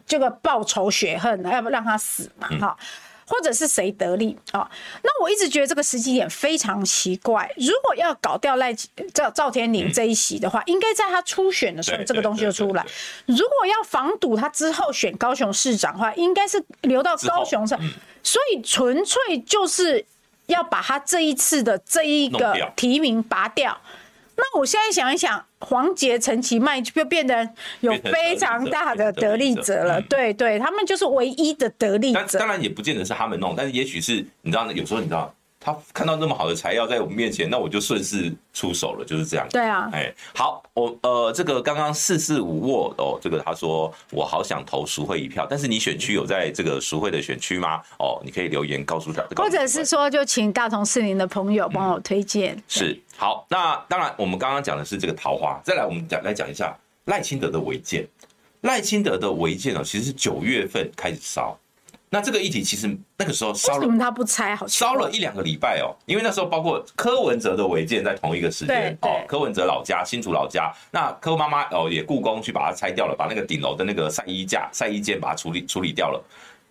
这个报仇雪恨，要不让他死嘛？哈，或者是谁得利啊？那我一直觉得这个时机点非常奇怪。如果要搞掉赖赵赵天麟这一席的话，应该在他初选的时候，这个东西就出来。如果要防堵他之后选高雄市长的话，应该是留到高雄上。所以纯粹就是要把他这一次的这一个提名拔掉。那我现在想一想，黄杰、陈其迈就变得有非常大的得利者了。对对，他们就是唯一的得利者。当然也不见得是他们弄，但是也许是你知道，有时候你知道。他看到那么好的材料在我们面前，那我就顺势出手了，就是这样。对啊，哎，好，我呃，这个刚刚四四五握哦，这个他说我好想投赎回一票，但是你选区有在这个赎回的选区吗？哦，你可以留言告诉他，或者是说就请大同市民的朋友帮我推荐。嗯、是，好，那当然我们刚刚讲的是这个桃花，再来我们讲来讲一下赖清德的违建，赖清德的违建哦，其实是九月份开始烧。那这个议题其实那个时候烧了，为什么他不拆？好烧了一两个礼拜哦，因为那时候包括柯文哲的违建在同一个时间哦，柯文哲老家新竹老家，那柯妈妈哦也故宫去把它拆掉了，把那个顶楼的那个晒衣架、晒衣间把它处理处理掉了。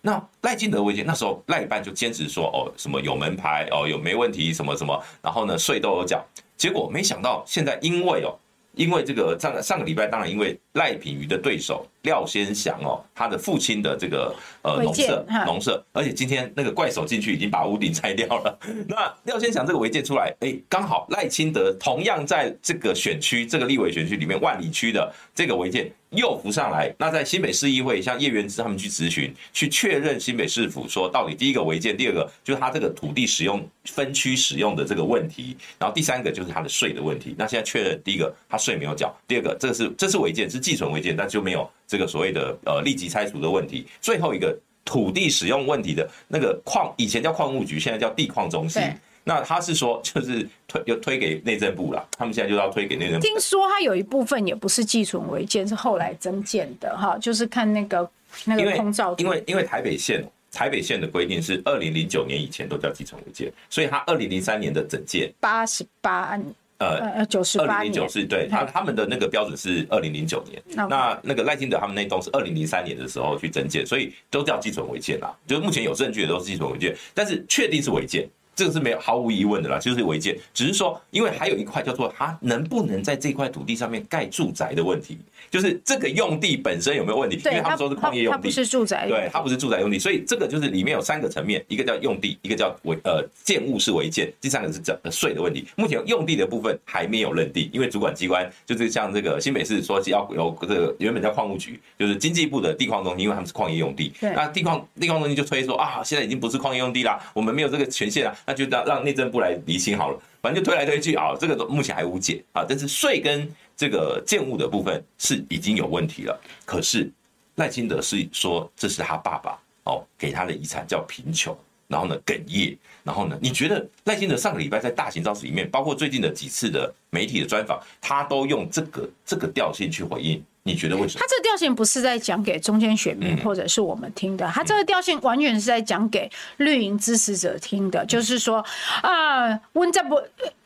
那赖金德违建那时候赖办就坚持说哦什么有门牌哦有没问题什么什么，然后呢税都有缴，结果没想到现在因为哦。因为这个上上个礼拜，当然因为赖品妤的对手廖先祥哦，他的父亲的这个呃农舍农舍，而且今天那个怪手进去已经把屋顶拆掉了。那廖先祥这个违建出来，哎，刚好赖清德同样在这个选区这个立委选区里面万里区的这个违建。又浮上来，那在新北市议会，像叶元之他们去咨询，去确认新北市府说，到底第一个违建，第二个就是他这个土地使用分区使用的这个问题，然后第三个就是他的税的问题。那现在确认，第一个他税没有缴，第二个这个是这是违建，是寄存违建，但就没有这个所谓的呃立即拆除的问题。最后一个土地使用问题的那个矿，以前叫矿务局，现在叫地矿中心。那他是说，就是推又推给内政部了，他们现在就要推给内政部。听说他有一部分也不是寄存违建，是后来增建的哈，就是看那个那个空照。因为因为台北县台北县的规定是二零零九年以前都叫寄存违建，所以他二零零三年的整建八十八案呃呃九十八年，二零零九是对他他们的那个标准是二零零九年，那那个赖清德他们那栋是二零零三年的时候去增建，所以都叫寄存违建啦，就是目前有证据的都是寄存违建，但是确定是违建。这个是没有毫无疑问的啦，就是违建，只是说，因为还有一块叫做它能不能在这块土地上面盖住宅的问题，就是这个用地本身有没有问题？因为他们说是矿业用地，它不是住宅，对，它不是住宅用地，所以这个就是里面有三个层面，一个叫用地，一个叫违呃建物是违建，第三个是这税的问题。目前用地的部分还没有认定，因为主管机关就是像这个新北市说要有这个原本叫矿务局，就是经济部的地矿中心，因为他们是矿业用地，那地矿地矿中心就推说啊，现在已经不是矿业用地啦，我们没有这个权限了。那就让让内政部来厘清好了，反正就推来推去啊，这个都目前还无解啊。但是税跟这个建物的部分是已经有问题了。可是赖清德是说这是他爸爸哦给他的遗产叫贫穷，然后呢哽咽，然后呢你觉得赖清德上个礼拜在大型造势里面，包括最近的几次的媒体的专访，他都用这个这个调性去回应。你觉得为什么？他这个调性不是在讲给中间选民或者是我们听的，他这个调性完全是在讲给绿营支持者听的，就是说啊，温这不，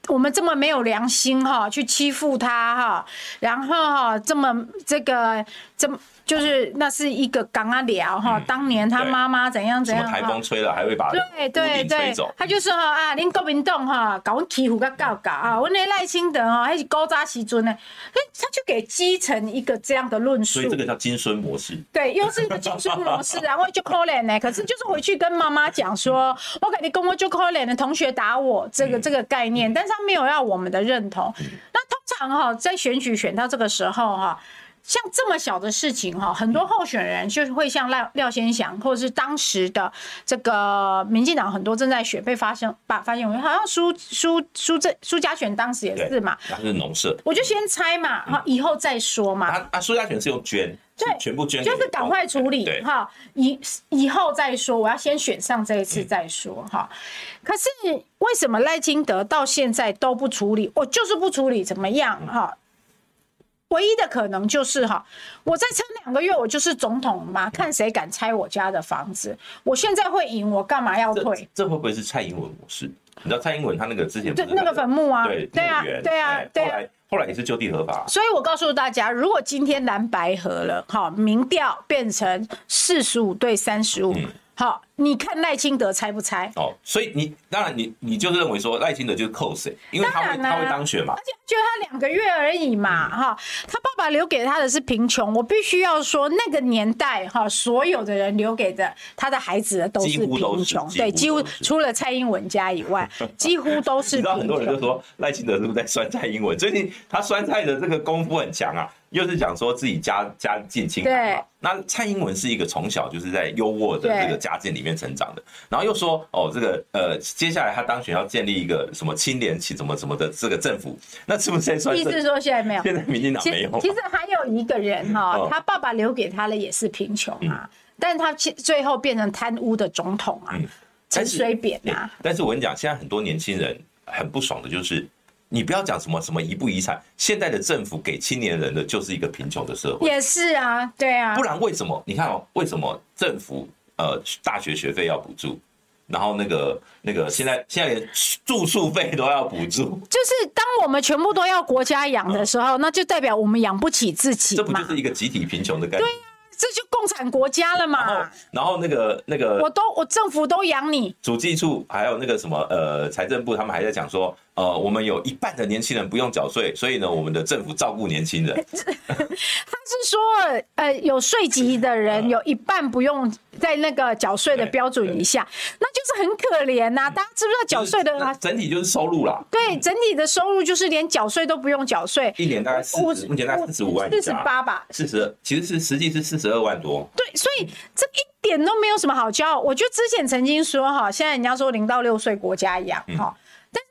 我们这么没有良心哈，去欺负他哈，然后哈这么这个这么。就是那是一个刚刚聊哈，当年他妈妈怎样怎样，台风吹了还会把对对对，他就说哈啊，恁国民党哈搞欺负个搞搞啊，我那赖清德哈还是高扎西尊呢，哎，他就给基层一个这样的论述，所以这个叫金孙模式，对，又是一个金孙模式，然后就可怜呢，可是就是回去跟妈妈讲说，我给你跟我就可怜的同学打我这个这个概念，但是他没有要我们的认同，那通常哈在选举选到这个时候哈。像这么小的事情哈，很多候选人就是会像廖廖先祥，或者是当时的这个民进党很多正在选被发生把发现，好像苏苏苏这苏家全当时也是嘛，他是农舍，我就先猜嘛，哈，以后再说嘛。啊啊，苏家全是用捐，对，全部捐，就是赶快处理哈，以以后再说，我要先选上这一次再说哈。可是为什么赖清德到现在都不处理？我就是不处理，怎么样哈？唯一的可能就是哈，我再撑两个月，我就是总统嘛，看谁敢拆我家的房子。我现在会赢，我干嘛要退？这会不会是蔡英文模式？你知道蔡英文他那个之前对那个坟墓啊，对对啊，对啊，对啊，后来后来也是就地合法。所以我告诉大家，如果今天蓝白合了，哈，民调变成四十五对三十五。好，你看赖清德猜不猜？哦，所以你当然你你就是认为说赖清德就是扣谁，因为他会他会当选嘛，而且就他两个月而已嘛，哈、嗯，他爸爸留给他的是贫穷，我必须要说那个年代哈，所有的人留给的他的孩子的都是贫穷，对，几乎除了蔡英文家以外，几乎都是。你知道很多人就说赖清德是不是在酸蔡英文？最近他酸菜的这个功夫很强啊。又是讲说自己家家境清寒嘛，那蔡英文是一个从小就是在优渥的这个家境里面成长的，然后又说哦，这个呃，接下来他当选要建立一个什么清廉起什么什么的这个政府，那是不是算？意思说现在没有，现在民进党没有。其实还有一个人哈，他爸爸留给他的也是贫穷啊，但是他最后变成贪污的总统啊，陈水扁啊。但是我跟你讲，现在很多年轻人很不爽的就是。你不要讲什么什么遗不遗产，现在的政府给青年人的就是一个贫穷的社会。也是啊，对啊。不然为什么？你看哦，为什么政府呃大学学费要补助，然后那个那个现在现在连住宿费都要补助？就是当我们全部都要国家养的时候，那就代表我们养不起自己嘛。这不就是一个集体贫穷的概念？对呀，这就共产国家了嘛。然后，然后那个那个，我都我政府都养你。主计处还有那个什么呃财政部，他们还在讲说。呃，我们有一半的年轻人不用缴税，所以呢，我们的政府照顾年轻人。他是说，呃，有税籍的人有一半不用在那个缴税的标准以下，那就是很可怜呐、啊。大家知不知道缴税的？整体就是收入啦。对，整体的收入就是连缴税都不用缴税，一年大概四十，目前大概四十五万，四十八吧，四十二，其实是实际是四十二万多。对，所以这一点都没有什么好骄傲。我就之前曾经说哈，现在人家说零到六岁国家养哈。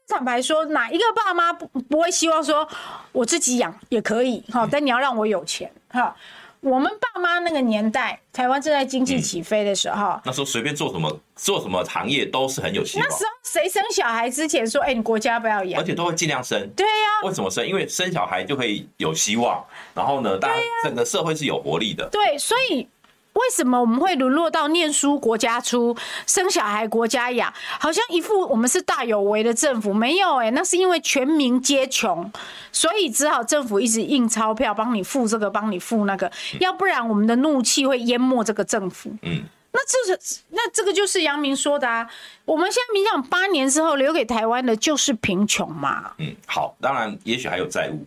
坦白说，哪一个爸妈不不会希望说我自己养也可以哈？但你要让我有钱哈。我们爸妈那个年代，台湾正在经济起飞的时候，那时候随便做什么做什么行业都是很有希望。那时候谁生小孩之前说，哎，你国家不要养，而且都会尽量生。对呀，为什么生？因为生小孩就可以有希望，然后呢，大家整个社会是有活力的。对，所以为什么我们会沦落到念书国家出，生小孩国家养？好像一副我们是大有为的政府，没有哎、那是因为全民皆穷，所以只好政府一直印钞票帮你付这个，帮你付那个，要不然我们的怒气会淹没这个政府。嗯。那这是那这个就是杨明说的啊，我们现在民进党八年之后留给台湾的就是贫穷嘛。嗯，好，当然也许还有债务。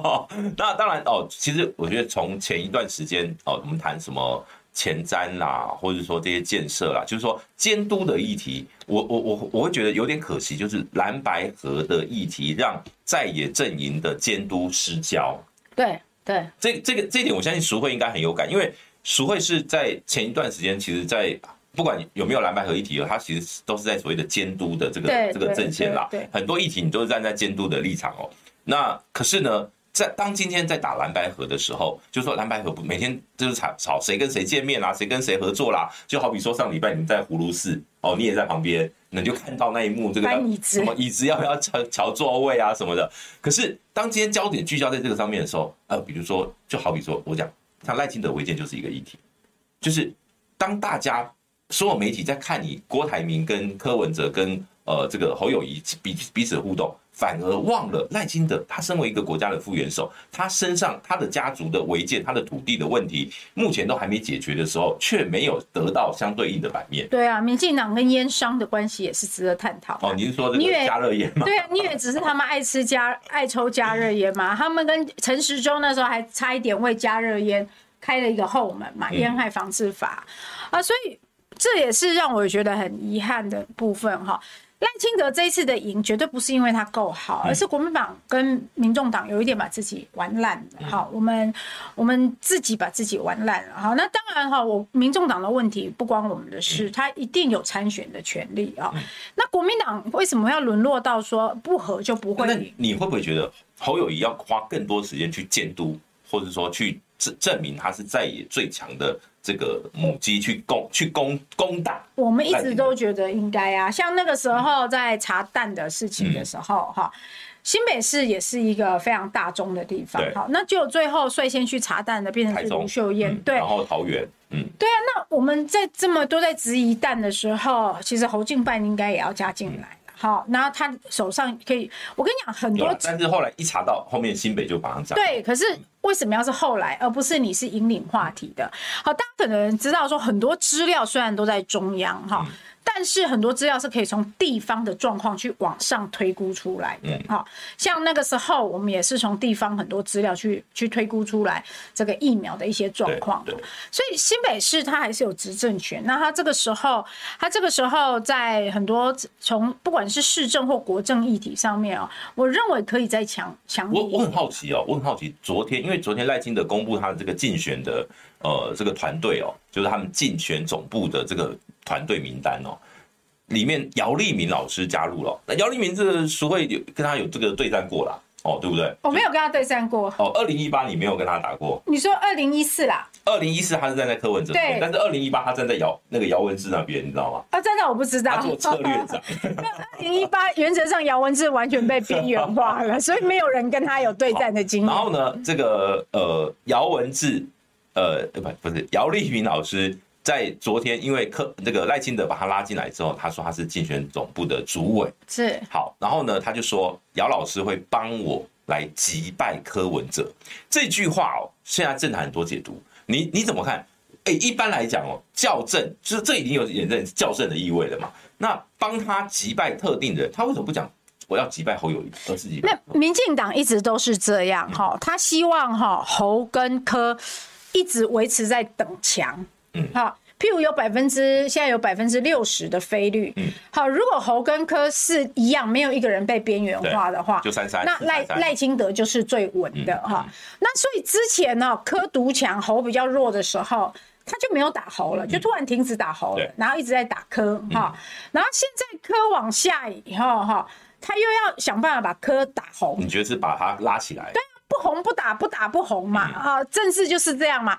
那当然哦，其实我觉得从前一段时间哦，我们谈什么前瞻啦，或者说这些建设啦，就是说监督的议题，我我我我会觉得有点可惜，就是蓝白河的议题让在野阵营的监督失焦。对对，这这个这一点我相信淑慧应该很有感，因为。淑慧是在前一段时间，其实，在不管有没有蓝白河议题，他其实都是在所谓的监督的这个这个阵线啦。很多议题你都是站在监督的立场哦。那可是呢，在当今天在打蓝白合的时候，就说蓝白合不每天就是吵吵谁跟谁见面啦，谁跟谁合作啦。就好比说上礼拜你们在葫芦寺哦，你也在旁边，你就看到那一幕，这个什么椅子要不要调调座位啊什么的。可是当今天焦点聚焦在这个上面的时候，呃，比如说就好比说我讲。像赖清德违建就是一个议题，就是当大家所有媒体在看你郭台铭跟柯文哲跟呃这个侯友谊彼彼此的互动，反而忘了赖清德他身为一个国家的副元首，他身上他的家族的违建、他的土地的问题，目前都还没解决的时候，却没有得到相对应的版面。对啊，民进党跟烟商的关系也是值得探讨。哦，您是说这个加热烟吗？对啊，你以为只是他们爱吃加爱抽加热烟吗？他们跟陈时中那时候还差一点为加热烟开了一个后门嘛，烟害防治法啊，所以这也是让我觉得很遗憾的部分哈。赖清德这一次的赢，绝对不是因为他够好，而是国民党跟民众党有一点把自己玩烂了。好，我们我们自己把自己玩烂了。好，那当然哈，我民众党的问题不关我们的事，他一定有参选的权利啊。那国民党为什么要沦落到说不和就不会？那你会不会觉得侯友宜要花更多时间去监督，或者说去证证明他是在野最强的？这个母鸡去攻去攻攻打，我们一直都觉得应该啊。像那个时候在查蛋的事情的时候，哈，新北市也是一个非常大宗的地方，好，那就最后率先去查蛋的变成是卢秀燕，对，然后桃园，嗯，对啊。那我们在这么多在质疑蛋的时候，其实侯进办应该也要加进来。好，然后他手上可以，我跟你讲很多，但是后来一查到后面新北就马上讲。对，可是为什么要是后来，而不是你是引领话题的？好，大家可能知道说很多资料虽然都在中央哈。嗯但是很多资料是可以从地方的状况去往上推估出来的，好，像那个时候我们也是从地方很多资料去去推估出来这个疫苗的一些状况，所以新北市它还是有执政权。那他这个时候，他这个时候在很多从不管是市政或国政议题上面啊，我认为可以再强强。我我很好奇哦，我很好奇，昨天因为昨天赖清德公布他的这个竞选的呃这个团队哦，就是他们竞选总部的这个。团队名单哦，里面姚立明老师加入了。那姚立明这个淑慧有跟他有这个对战过啦，哦，对不对？我没有跟他对战过。哦，二零一八你没有跟他打过。你说二零一四啦？二零一四他是站在柯文哲那边，但是二零一八他站在姚那个姚文智那边，你知道吗？啊，真的我不知道。他做策略长。二零一八原则上姚文智完全被边缘化了，所以没有人跟他有对战的经验。然后呢，这个呃姚文智呃不不是姚立明老师。在昨天，因为柯这个赖清德把他拉进来之后，他说他是竞选总部的主委，是好，然后呢，他就说姚老师会帮我来击败柯文哲这句话哦，现在政坛很多解读，你你怎么看？哎，一般来讲哦，校正就是这已经有点在校正的意味了嘛。那帮他击败特定人，他为什么不讲我要击败侯友宜，而是击败？那民进党一直都是这样哈，他希望哈侯跟柯一直维持在等强。嗯，好，譬如有百分之现在有百分之六十的非率，嗯，好，如果侯跟柯是一样，没有一个人被边缘化的话，就三三，那赖赖清德就是最稳的哈。那所以之前呢，柯独强，侯比较弱的时候，他就没有打侯了，就突然停止打侯了，然后一直在打柯哈。然后现在柯往下以后哈，他又要想办法把柯打红。你觉得是把他拉起来？对啊，不红不打，不打不红嘛，啊，政治就是这样嘛。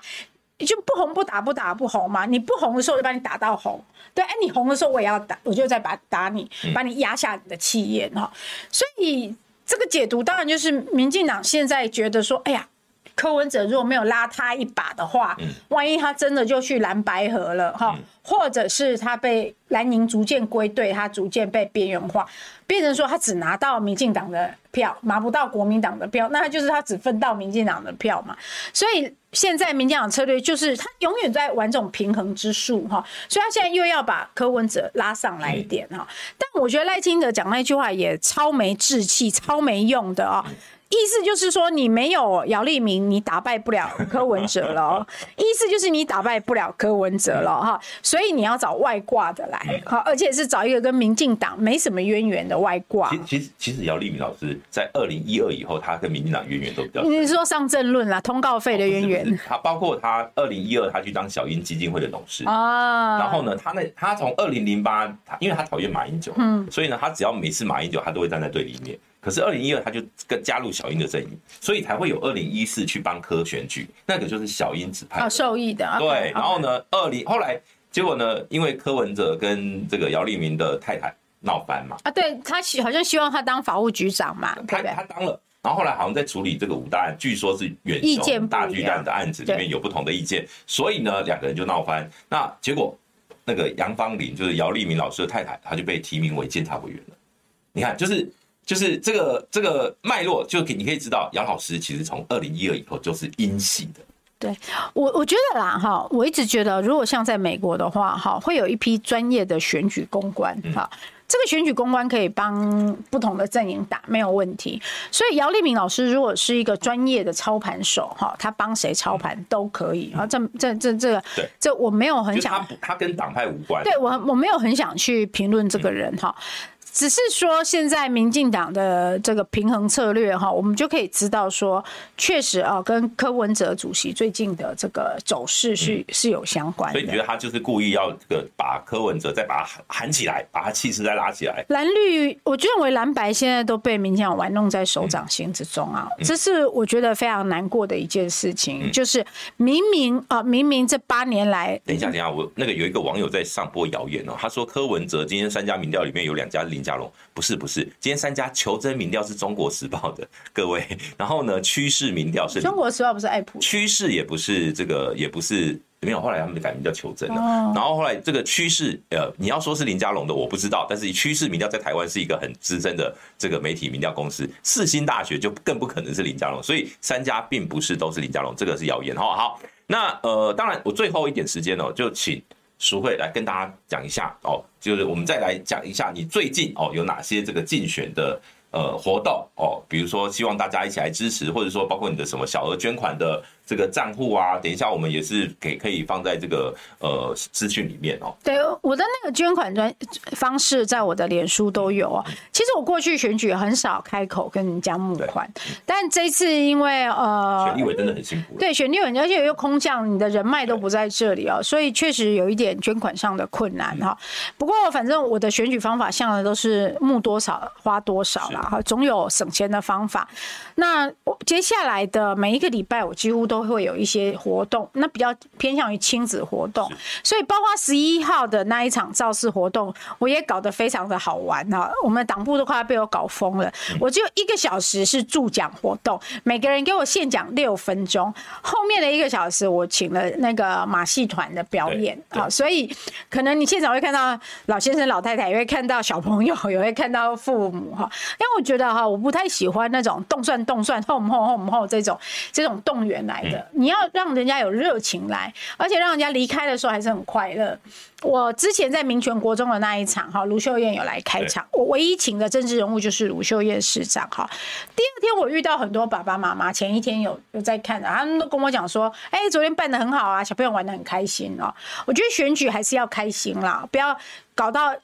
你就不红不打不打不红嘛，你不红的时候就把你打到红，对，哎，你红的时候我也要打，我就再把打你，把你压下你的气焰哈。所以这个解读当然就是民进党现在觉得说，哎呀，柯文哲如果没有拉他一把的话，嗯、万一他真的就去蓝白河了哈，嗯、或者是他被蓝营逐渐归队，他逐渐被边缘化，变成说他只拿到民进党的票，拿不到国民党的票，那他就是他只分到民进党的票嘛。所以现在民进党策略就是他永远在玩这种平衡之术哈，所以他现在又要把柯文哲拉上来一点哈。嗯、但我觉得赖清德讲那句话也超没志气、超没用的啊。意思就是说，你没有姚立明，你打败不了柯文哲了。意思就是你打败不了柯文哲了哈，所以你要找外挂的来，好，而且是找一个跟民进党没什么渊源的外挂。其实，其实姚立明老师在二零一二以后，他跟民进党渊源都比较。你是说上政论啦，通告费的渊源。他包括他二零一二，他去当小英基金会的董事啊。然后呢，他那他从二零零八，他因为他讨厌马英九，嗯，所以呢，他只要每次马英九，他都会站在对立面。可是二零一二他就跟加入小英的阵营，所以才会有二零一四去帮柯选举，那个就是小英指派的、哦、受益的。对，okay, 然后呢，二.零后来结果呢，因为柯文哲跟这个姚立明的太太闹翻嘛，啊，对他希好像希望他当法务局长嘛，他他当了，然后后来好像在处理这个五大案，据说是远雄大巨蛋的案子里面有不同的意见，所以呢，两个人就闹翻。那结果那个杨芳玲就是姚立明老师的太太，她就被提名为监察委员了。你看，就是。就是这个这个脉络，就你可以知道，姚老师其实从二零一二以后就是英系的。对我，我觉得啦，哈，我一直觉得，如果像在美国的话，哈，会有一批专业的选举公关，哈，这个选举公关可以帮不同的阵营打，没有问题。所以姚立明老师如果是一个专业的操盘手，哈，他帮谁操盘都可以。啊，这这这这个，对，这我没有很想，他他跟党派无关。对我我没有很想去评论这个人，哈。只是说，现在民进党的这个平衡策略哈，我们就可以知道说，确实啊，跟柯文哲主席最近的这个走势是是有相关的。所以你觉得他就是故意要这个把柯文哲再把他喊喊起来，把他气势再拉起来？蓝绿，我认为蓝白现在都被民进党玩弄在手掌心之中啊，这是我觉得非常难过的一件事情。就是明明啊，明明这八年来，等一下，等一下，我那个有一个网友在上播谣言哦，他说柯文哲今天三家民调里面有两家林佳龙不是不是，今天三家求真民调是中国时报的 各位，然后呢趋势民调是中国时报不是爱普，趋势也不是这个也不是没有，后来他们就改名叫求真了，然后后来这个趋势呃你要说是林佳龙的我不知道，但是趋势民调在台湾是一个很资深的这个媒体民调公司，世新大学就更不可能是林佳龙，所以三家并不是都是林佳龙，这个是谣言。哈。好，那呃当然我最后一点时间哦就请。淑慧来跟大家讲一下哦，就是我们再来讲一下你最近哦有哪些这个竞选的呃活动哦，比如说希望大家一起来支持，或者说包括你的什么小额捐款的。这个账户啊，等一下我们也是给可以放在这个呃资讯里面哦。对，我的那个捐款专方式在我的脸书都有啊。其实我过去选举很少开口跟人家募款，但这一次因为呃，选立委真的很辛苦。对，选立委而且又空降，你的人脉都不在这里哦，所以确实有一点捐款上的困难哈。不过反正我的选举方法向来都是募多少花多少啦，哈，总有省钱的方法。那接下来的每一个礼拜，我几乎都会有一些活动，那比较偏向于亲子活动，所以包括十一号的那一场造势活动，我也搞得非常的好玩哈。我们党部都快要被我搞疯了，我只有一个小时是助讲活动，每个人给我现讲六分钟，后面的一个小时我请了那个马戏团的表演啊，所以可能你现场会看到老先生、老太太，也会看到小朋友，也会看到父母哈。因为我觉得哈，我不太喜欢那种动算动算、后后后后这种这种动员来的。你要让人家有热情来，而且让人家离开的时候还是很快乐。我之前在民权国中的那一场，哈，卢秀燕有来开场。我唯一请的政治人物就是卢秀燕市长，哈。第二天我遇到很多爸爸妈妈，前一天有有在看的，他们都跟我讲说，哎，昨天办的很好啊，小朋友玩的很开心哦。我觉得选举还是要开心啦，不要搞到。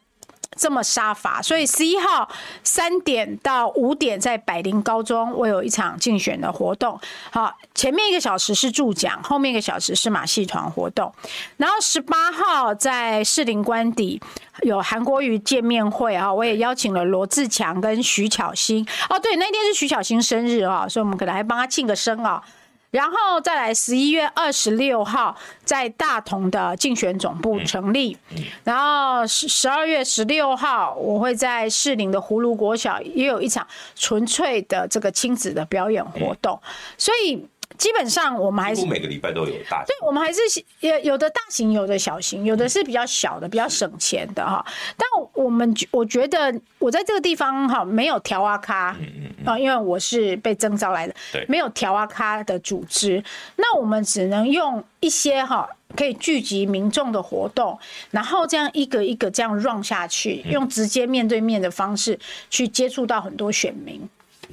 这么杀伐，所以十一号三点到五点在百灵高中，我有一场竞选的活动。好，前面一个小时是助讲，后面一个小时是马戏团活动。然后十八号在士林官邸有韩国瑜见面会啊，我也邀请了罗志强跟徐巧芯。哦，对，那天是徐巧芯生日啊，所以我们可能还帮他庆个生啊。然后再来十一月二十六号，在大同的竞选总部成立。然后十十二月十六号，我会在士林的葫芦国小也有一场纯粹的这个亲子的表演活动。所以基本上我们还是每个礼拜都有大型，对，我们还是有有的大型，有的小型，有的是比较小的，比较省钱的哈。但我们我觉得我在这个地方哈，没有调啊咖，嗯嗯啊，因为我是被征召来的，对，没有调啊咖的组织，那我们只能用一些哈可以聚集民众的活动，然后这样一个一个这样 run 下去，用直接面对面的方式去接触到很多选民。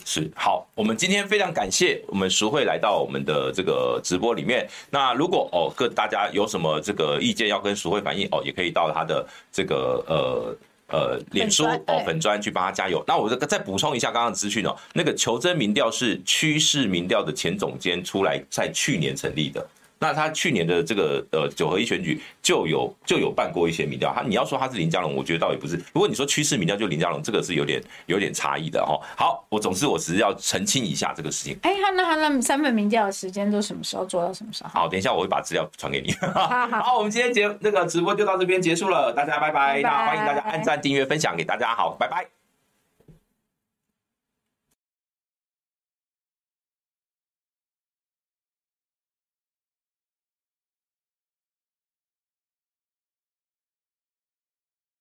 是好，我们今天非常感谢我们淑慧来到我们的这个直播里面。那如果哦，各大家有什么这个意见要跟淑慧反映哦，也可以到他的这个呃呃脸书哦粉专去帮他加油。那我再再补充一下刚刚的资讯哦，那个求真民调是趋势民调的前总监出来在去年成立的。那他去年的这个呃九合一选举就有就有办过一些民调，他你要说他是林佳龙，我觉得倒也不是。如果你说趋势民调就林佳龙，这个是有点有点差异的哈。好，我总之我只是要澄清一下这个事情。哎，好，那他那三份民调的时间都什么时候做到什么时候？好，等一下我会把资料传给你。好，好，我们今天节那个直播就到这边结束了，大家拜拜。拜拜，那欢迎大家按赞、订阅、分享给大家，好，拜拜。